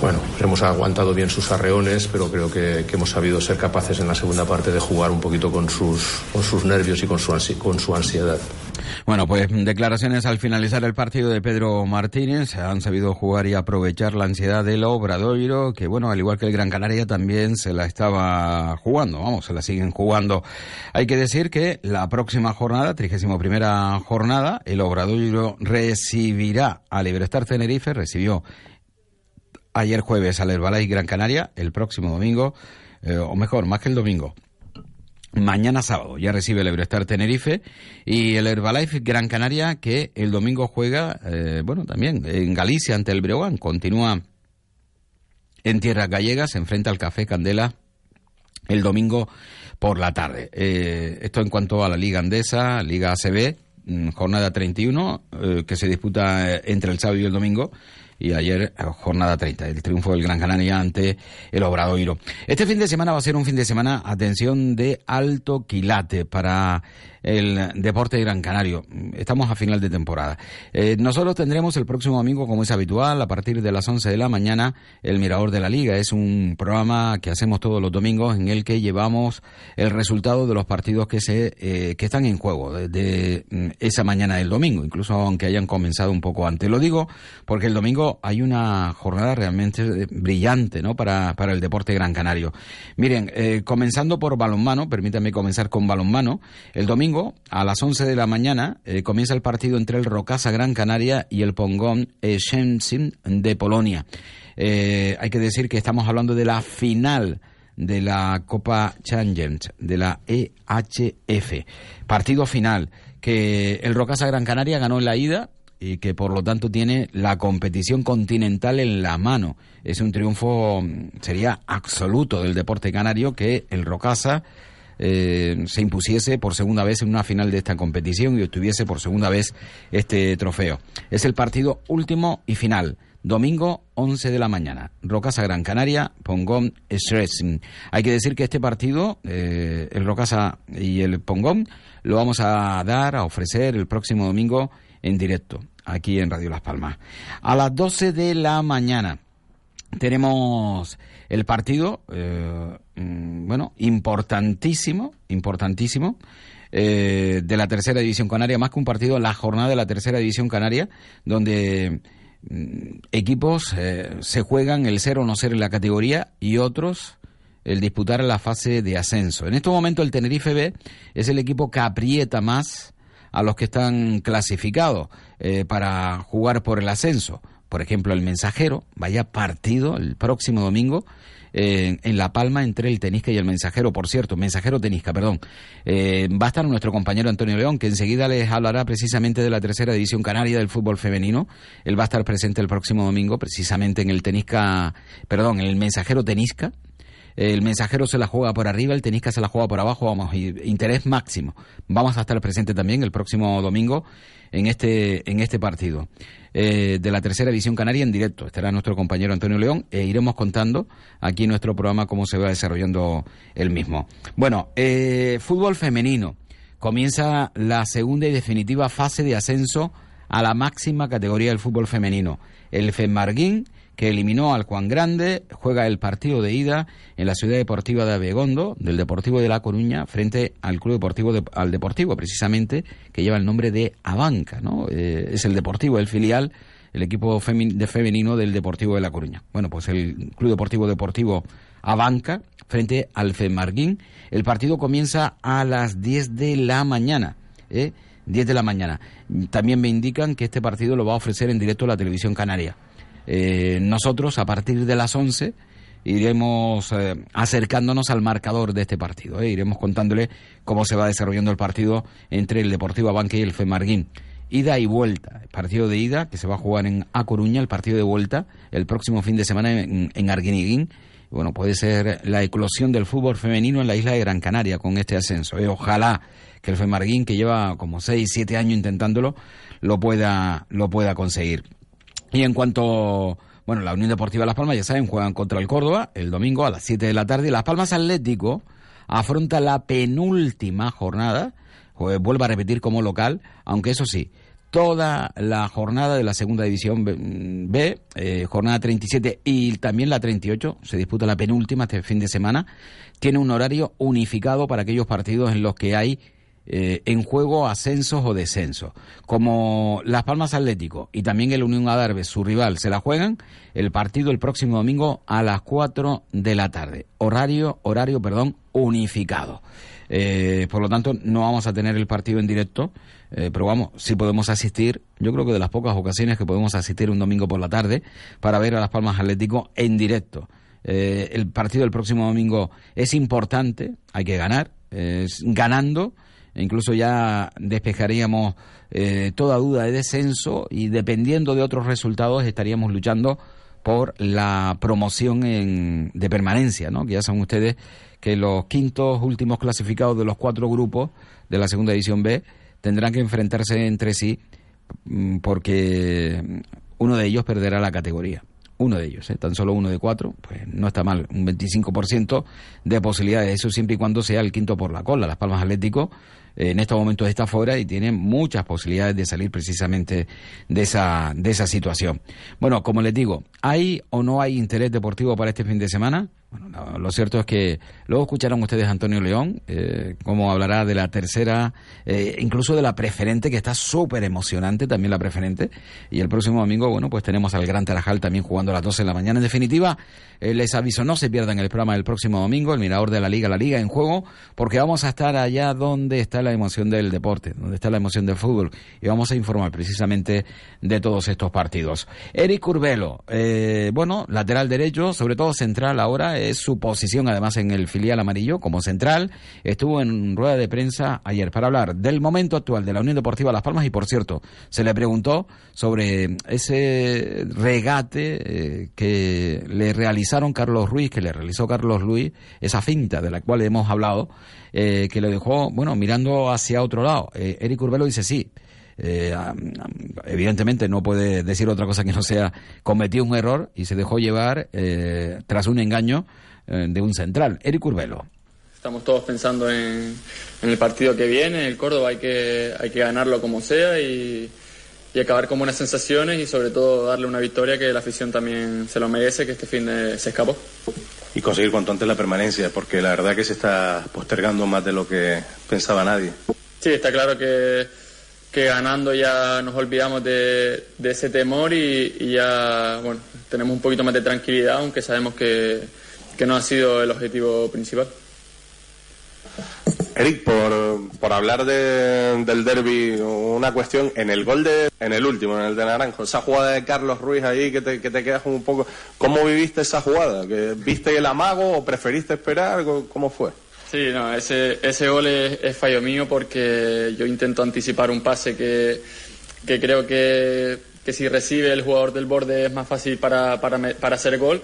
bueno, hemos aguantado bien sus arreones, pero creo que, que, hemos sabido ser capaces en la segunda parte de jugar un poquito con sus, con sus nervios y con su, ansi con su ansiedad. Bueno, pues declaraciones al finalizar el partido de Pedro Martínez. Han sabido jugar y aprovechar la ansiedad del Obradoiro, que bueno, al igual que el Gran Canaria también se la estaba jugando, vamos, se la siguen jugando. Hay que decir que la próxima jornada, 31 primera jornada, el Obradoiro recibirá al Iberostar Tenerife, recibió ayer jueves al Herbalife Gran Canaria, el próximo domingo, eh, o mejor, más que el domingo. Mañana sábado ya recibe el Eurostar Tenerife y el Herbalife Gran Canaria que el domingo juega, eh, bueno, también en Galicia ante el Breogán. Continúa en tierras gallegas, se enfrenta al Café Candela el domingo por la tarde. Eh, esto en cuanto a la Liga Andesa, Liga ACB, mm, jornada 31, eh, que se disputa entre el sábado y el domingo y ayer eh, jornada 30, el triunfo del Gran Canaria ante el Obradoiro. Este fin de semana va a ser un fin de semana, atención, de alto quilate para el deporte Gran Canario. Estamos a final de temporada. Eh, nosotros tendremos el próximo domingo, como es habitual, a partir de las 11 de la mañana, el Mirador de la Liga. Es un programa que hacemos todos los domingos en el que llevamos el resultado de los partidos que se eh, que están en juego de, de, mm, esa mañana del domingo, incluso aunque hayan comenzado un poco antes. Lo digo porque el domingo hay una jornada realmente brillante, ¿no? Para, para el deporte Gran Canario. Miren, eh, comenzando por balonmano, permítanme comenzar con balonmano. El domingo a las 11 de la mañana, eh, comienza el partido entre el Rocasa Gran Canaria y el Pongón eh, de Polonia. Eh, hay que decir que estamos hablando de la final de la Copa Challenge, de la EHF. Partido final que el Rocasa Gran Canaria ganó en la ida y que por lo tanto tiene la competición continental en la mano. Es un triunfo, mm, sería absoluto del deporte canario que el Rocasa eh, se impusiese por segunda vez en una final de esta competición y obtuviese por segunda vez este trofeo. Es el partido último y final. Domingo 11 de la mañana. Rocasa Gran Canaria, Pongón Stressing. Hay que decir que este partido, eh, el Rocasa y el Pongón, lo vamos a dar, a ofrecer el próximo domingo en directo, aquí en Radio Las Palmas. A las 12 de la mañana tenemos el partido, eh, mm, bueno, importantísimo, importantísimo, eh, de la tercera división canaria, más que un partido, la jornada de la tercera división canaria, donde mm, equipos eh, se juegan el ser o no ser en la categoría y otros el disputar la fase de ascenso. En este momento el Tenerife B es el equipo que aprieta más a los que están clasificados eh, para jugar por el ascenso por ejemplo, el mensajero, vaya partido el próximo domingo eh, en La Palma entre el Tenisca y el Mensajero. Por cierto, Mensajero Tenisca, perdón. Eh, va a estar nuestro compañero Antonio León, que enseguida les hablará precisamente de la tercera división canaria del fútbol femenino. Él va a estar presente el próximo domingo, precisamente en el Tenisca, perdón, en el Mensajero Tenisca. El mensajero se la juega por arriba, el tenisca se la juega por abajo, vamos, interés máximo. Vamos a estar presente también el próximo domingo en este, en este partido. Eh, de la tercera edición canaria en directo. Estará nuestro compañero Antonio León e iremos contando aquí en nuestro programa cómo se va desarrollando el mismo. Bueno, eh, fútbol femenino. Comienza la segunda y definitiva fase de ascenso a la máxima categoría del fútbol femenino. El Femarguín que eliminó al Juan Grande, juega el partido de ida en la Ciudad Deportiva de Abegondo, del Deportivo de La Coruña, frente al Club Deportivo, al Deportivo, precisamente, que lleva el nombre de Abanca, ¿no? Eh, es el Deportivo, el filial, el equipo de femenino del Deportivo de La Coruña. Bueno, pues el Club Deportivo Deportivo Abanca frente al Femarguín. El partido comienza a las 10 de la mañana. ¿eh? 10 de la mañana. También me indican que este partido lo va a ofrecer en directo la televisión canaria. Eh, nosotros, a partir de las 11, iremos eh, acercándonos al marcador de este partido. ¿eh? Iremos contándole cómo se va desarrollando el partido entre el Deportivo Abanque y el Femarguín. Ida y vuelta. El partido de ida, que se va a jugar en A Coruña, el partido de vuelta, el próximo fin de semana en, en Arguiniguín. Bueno, puede ser la eclosión del fútbol femenino en la isla de Gran Canaria con este ascenso. ¿eh? Ojalá que el Femarguín, que lleva como 6, 7 años intentándolo, lo pueda, lo pueda conseguir. Y en cuanto bueno, la Unión Deportiva Las Palmas, ya saben, juegan contra el Córdoba el domingo a las 7 de la tarde. Las Palmas Atlético afronta la penúltima jornada, vuelve a repetir como local, aunque eso sí, toda la jornada de la segunda división B, eh, jornada 37 y también la 38, se disputa la penúltima este fin de semana, tiene un horario unificado para aquellos partidos en los que hay eh, en juego ascensos o descensos. Como Las Palmas Atlético y también el Unión Adarve, su rival, se la juegan, el partido el próximo domingo a las 4 de la tarde. Horario, horario, perdón, unificado. Eh, por lo tanto, no vamos a tener el partido en directo, eh, pero vamos, si podemos asistir, yo creo que de las pocas ocasiones que podemos asistir un domingo por la tarde para ver a Las Palmas Atlético en directo. el partido del próximo domingo es importante, hay que ganar, ganando incluso ya despejaríamos eh, toda duda de descenso y dependiendo de otros resultados estaríamos luchando por la promoción en, de permanencia, ¿no? que ya saben ustedes que los quintos últimos clasificados de los cuatro grupos de la segunda división B tendrán que enfrentarse entre sí mm, porque uno de ellos perderá la categoría uno de ellos, ¿eh? tan solo uno de cuatro, pues no está mal, un 25% de posibilidades, eso siempre y cuando sea el quinto por la cola. Las Palmas Atlético en estos momentos está fuera y tiene muchas posibilidades de salir precisamente de esa, de esa situación. Bueno, como les digo, ¿hay o no hay interés deportivo para este fin de semana? Bueno, lo cierto es que luego escucharon ustedes a Antonio León, eh, cómo hablará de la tercera, eh, incluso de la preferente, que está súper emocionante también la preferente. Y el próximo domingo, bueno, pues tenemos al Gran Tarajal también jugando a las 12 de la mañana. En definitiva, eh, les aviso, no se pierdan el programa del próximo domingo, el Mirador de la Liga, la Liga en juego, porque vamos a estar allá donde está la emoción del deporte, donde está la emoción del fútbol. Y vamos a informar precisamente de todos estos partidos. Eric Curbelo, bueno, lateral derecho, sobre todo central ahora su posición además en el filial amarillo como central. Estuvo en rueda de prensa ayer para hablar del momento actual de la Unión Deportiva Las Palmas y por cierto, se le preguntó sobre ese regate eh, que le realizaron Carlos Ruiz, que le realizó Carlos Ruiz, esa finta de la cual hemos hablado, eh, que le dejó, bueno, mirando hacia otro lado. Eh, Eric Urbelo dice sí. Evidentemente no puede decir otra cosa que no sea cometió un error y se dejó llevar tras un engaño eh, de un central. Eric Urbelo. Estamos todos pensando en, el partido que viene, el Córdoba hay que, hay que ganarlo como sea y, acabar con buenas sensaciones y sobre todo darle una victoria que la afición también se lo merece, que este fin se escapó. Y conseguir cuanto antes la permanencia, porque la verdad que se está postergando más de lo que pensaba nadie. Sí, está claro que, que ganando ya nos olvidamos de, ese temor y, ya bueno, tenemos un poquito más de tranquilidad, aunque sabemos que que no ha sido el objetivo principal. Eric, por, hablar del derby, una cuestión en el gol de, en el último, en el de Naranjo, esa jugada de Carlos Ruiz ahí que te, que te quedas un poco, ¿cómo viviste esa jugada? ¿Que ¿Viste el amago o preferiste esperar? ¿Cómo fue? Sí, no, ese, ese gol es, fallo mío porque yo intento anticipar un pase que, que creo que, que si recibe el jugador del borde es más fácil para, para, para hacer gol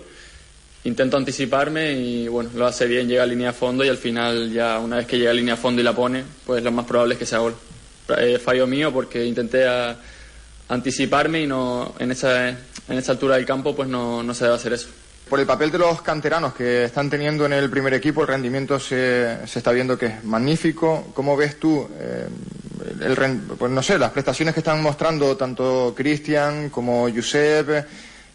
intento anticiparme y bueno, lo hace bien, llega a línea a fondo y al final ya una vez que llega a línea a fondo y la pone, pues lo más probable es que sea gol. Fallo mío porque intenté anticiparme y no en esa, en esa altura del campo pues no, no se debe hacer eso. Por el papel de los canteranos que están teniendo en el primer equipo, el rendimiento se, se está viendo que es magnífico. ¿Cómo ves tú, eh, el, pues no sé, las prestaciones que están mostrando tanto Cristian como Josep?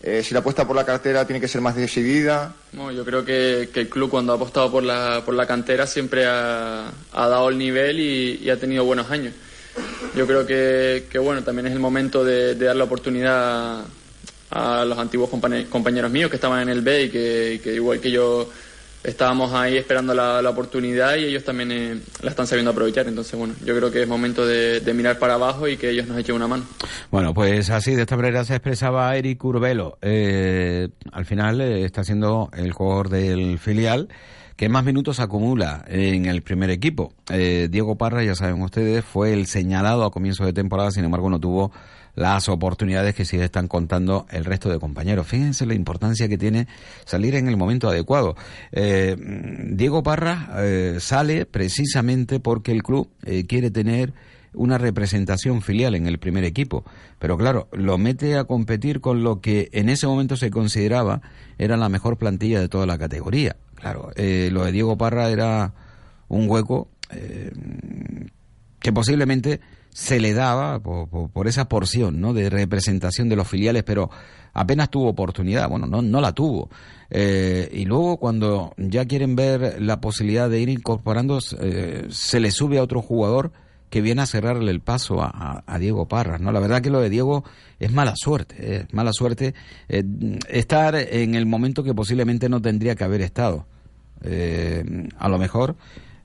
Eh, si la apuesta por la cartera tiene que ser más decidida. No, yo creo que, el club cuando ha apostado por la, por la cantera siempre ha, dado el nivel y, ha tenido buenos años. yo creo que, que bueno, también es el momento de, de dar la oportunidad a, los antiguos compañeros míos que estaban en el B y que, igual que yo estábamos ahí esperando la, oportunidad y ellos también eh, la están sabiendo aprovechar. Entonces, bueno, yo creo que es momento de, mirar para abajo y que ellos nos echen una mano. Bueno, pues así, de esta manera se expresaba Eric Urbelo. Eh, al final eh, está siendo el jugador del filial que más minutos acumula en el primer equipo. Diego Parra, ya saben ustedes, fue el señalado a comienzo de temporada, sin embargo no tuvo las oportunidades que sí están contando el resto de compañeros. Fíjense la importancia que tiene salir en el momento adecuado. Eh, Diego Parra eh, sale precisamente porque el club eh, quiere tener una representación filial en el primer equipo. Pero claro, lo mete a competir con lo que en ese momento se consideraba era la mejor plantilla de toda la categoría. Claro, lo de Diego Parra era un hueco que posiblemente se le daba por, esa porción ¿no? de representación de los filiales, pero apenas tuvo oportunidad, bueno, no, no la tuvo. Eh, y luego cuando ya quieren ver la posibilidad de ir incorporando, eh, se le sube a otro jugador que viene a cerrarle el paso a, Diego Parras, ¿no? La verdad que lo de Diego es mala suerte, es mala suerte eh, estar en el momento que posiblemente no tendría que haber estado. a lo mejor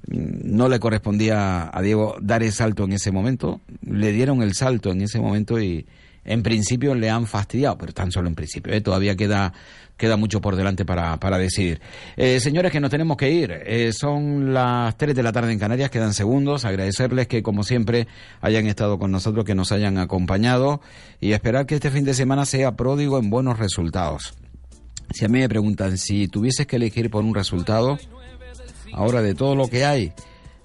no le correspondía a Diego dar el salto en ese momento. Le dieron el salto en ese momento y en principio le han fastidiado, pero tan solo en principio. ¿eh? Todavía queda, queda mucho por delante para, para decidir. Eh, señores, que nos tenemos que ir. Eh, son las 3 de la tarde en Canarias, quedan segundos. Agradecerles que, como siempre, hayan estado con nosotros, que nos hayan acompañado y esperar que este fin de semana sea pródigo en buenos resultados. Si a mí me preguntan si tuvieses que elegir por un resultado, Ahora, de todo lo que hay,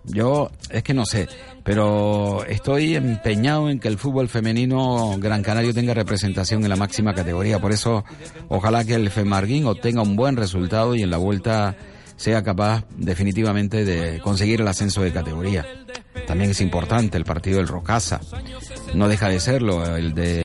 yo es que no sé, pero estoy empeñado en que el fútbol femenino Gran Canario tenga representación en la máxima categoría. Por eso, ojalá que el Femarguín obtenga un buen resultado y en la vuelta sea capaz definitivamente de conseguir el ascenso de categoría. También es importante el partido del Rocasa. No deja de serlo el de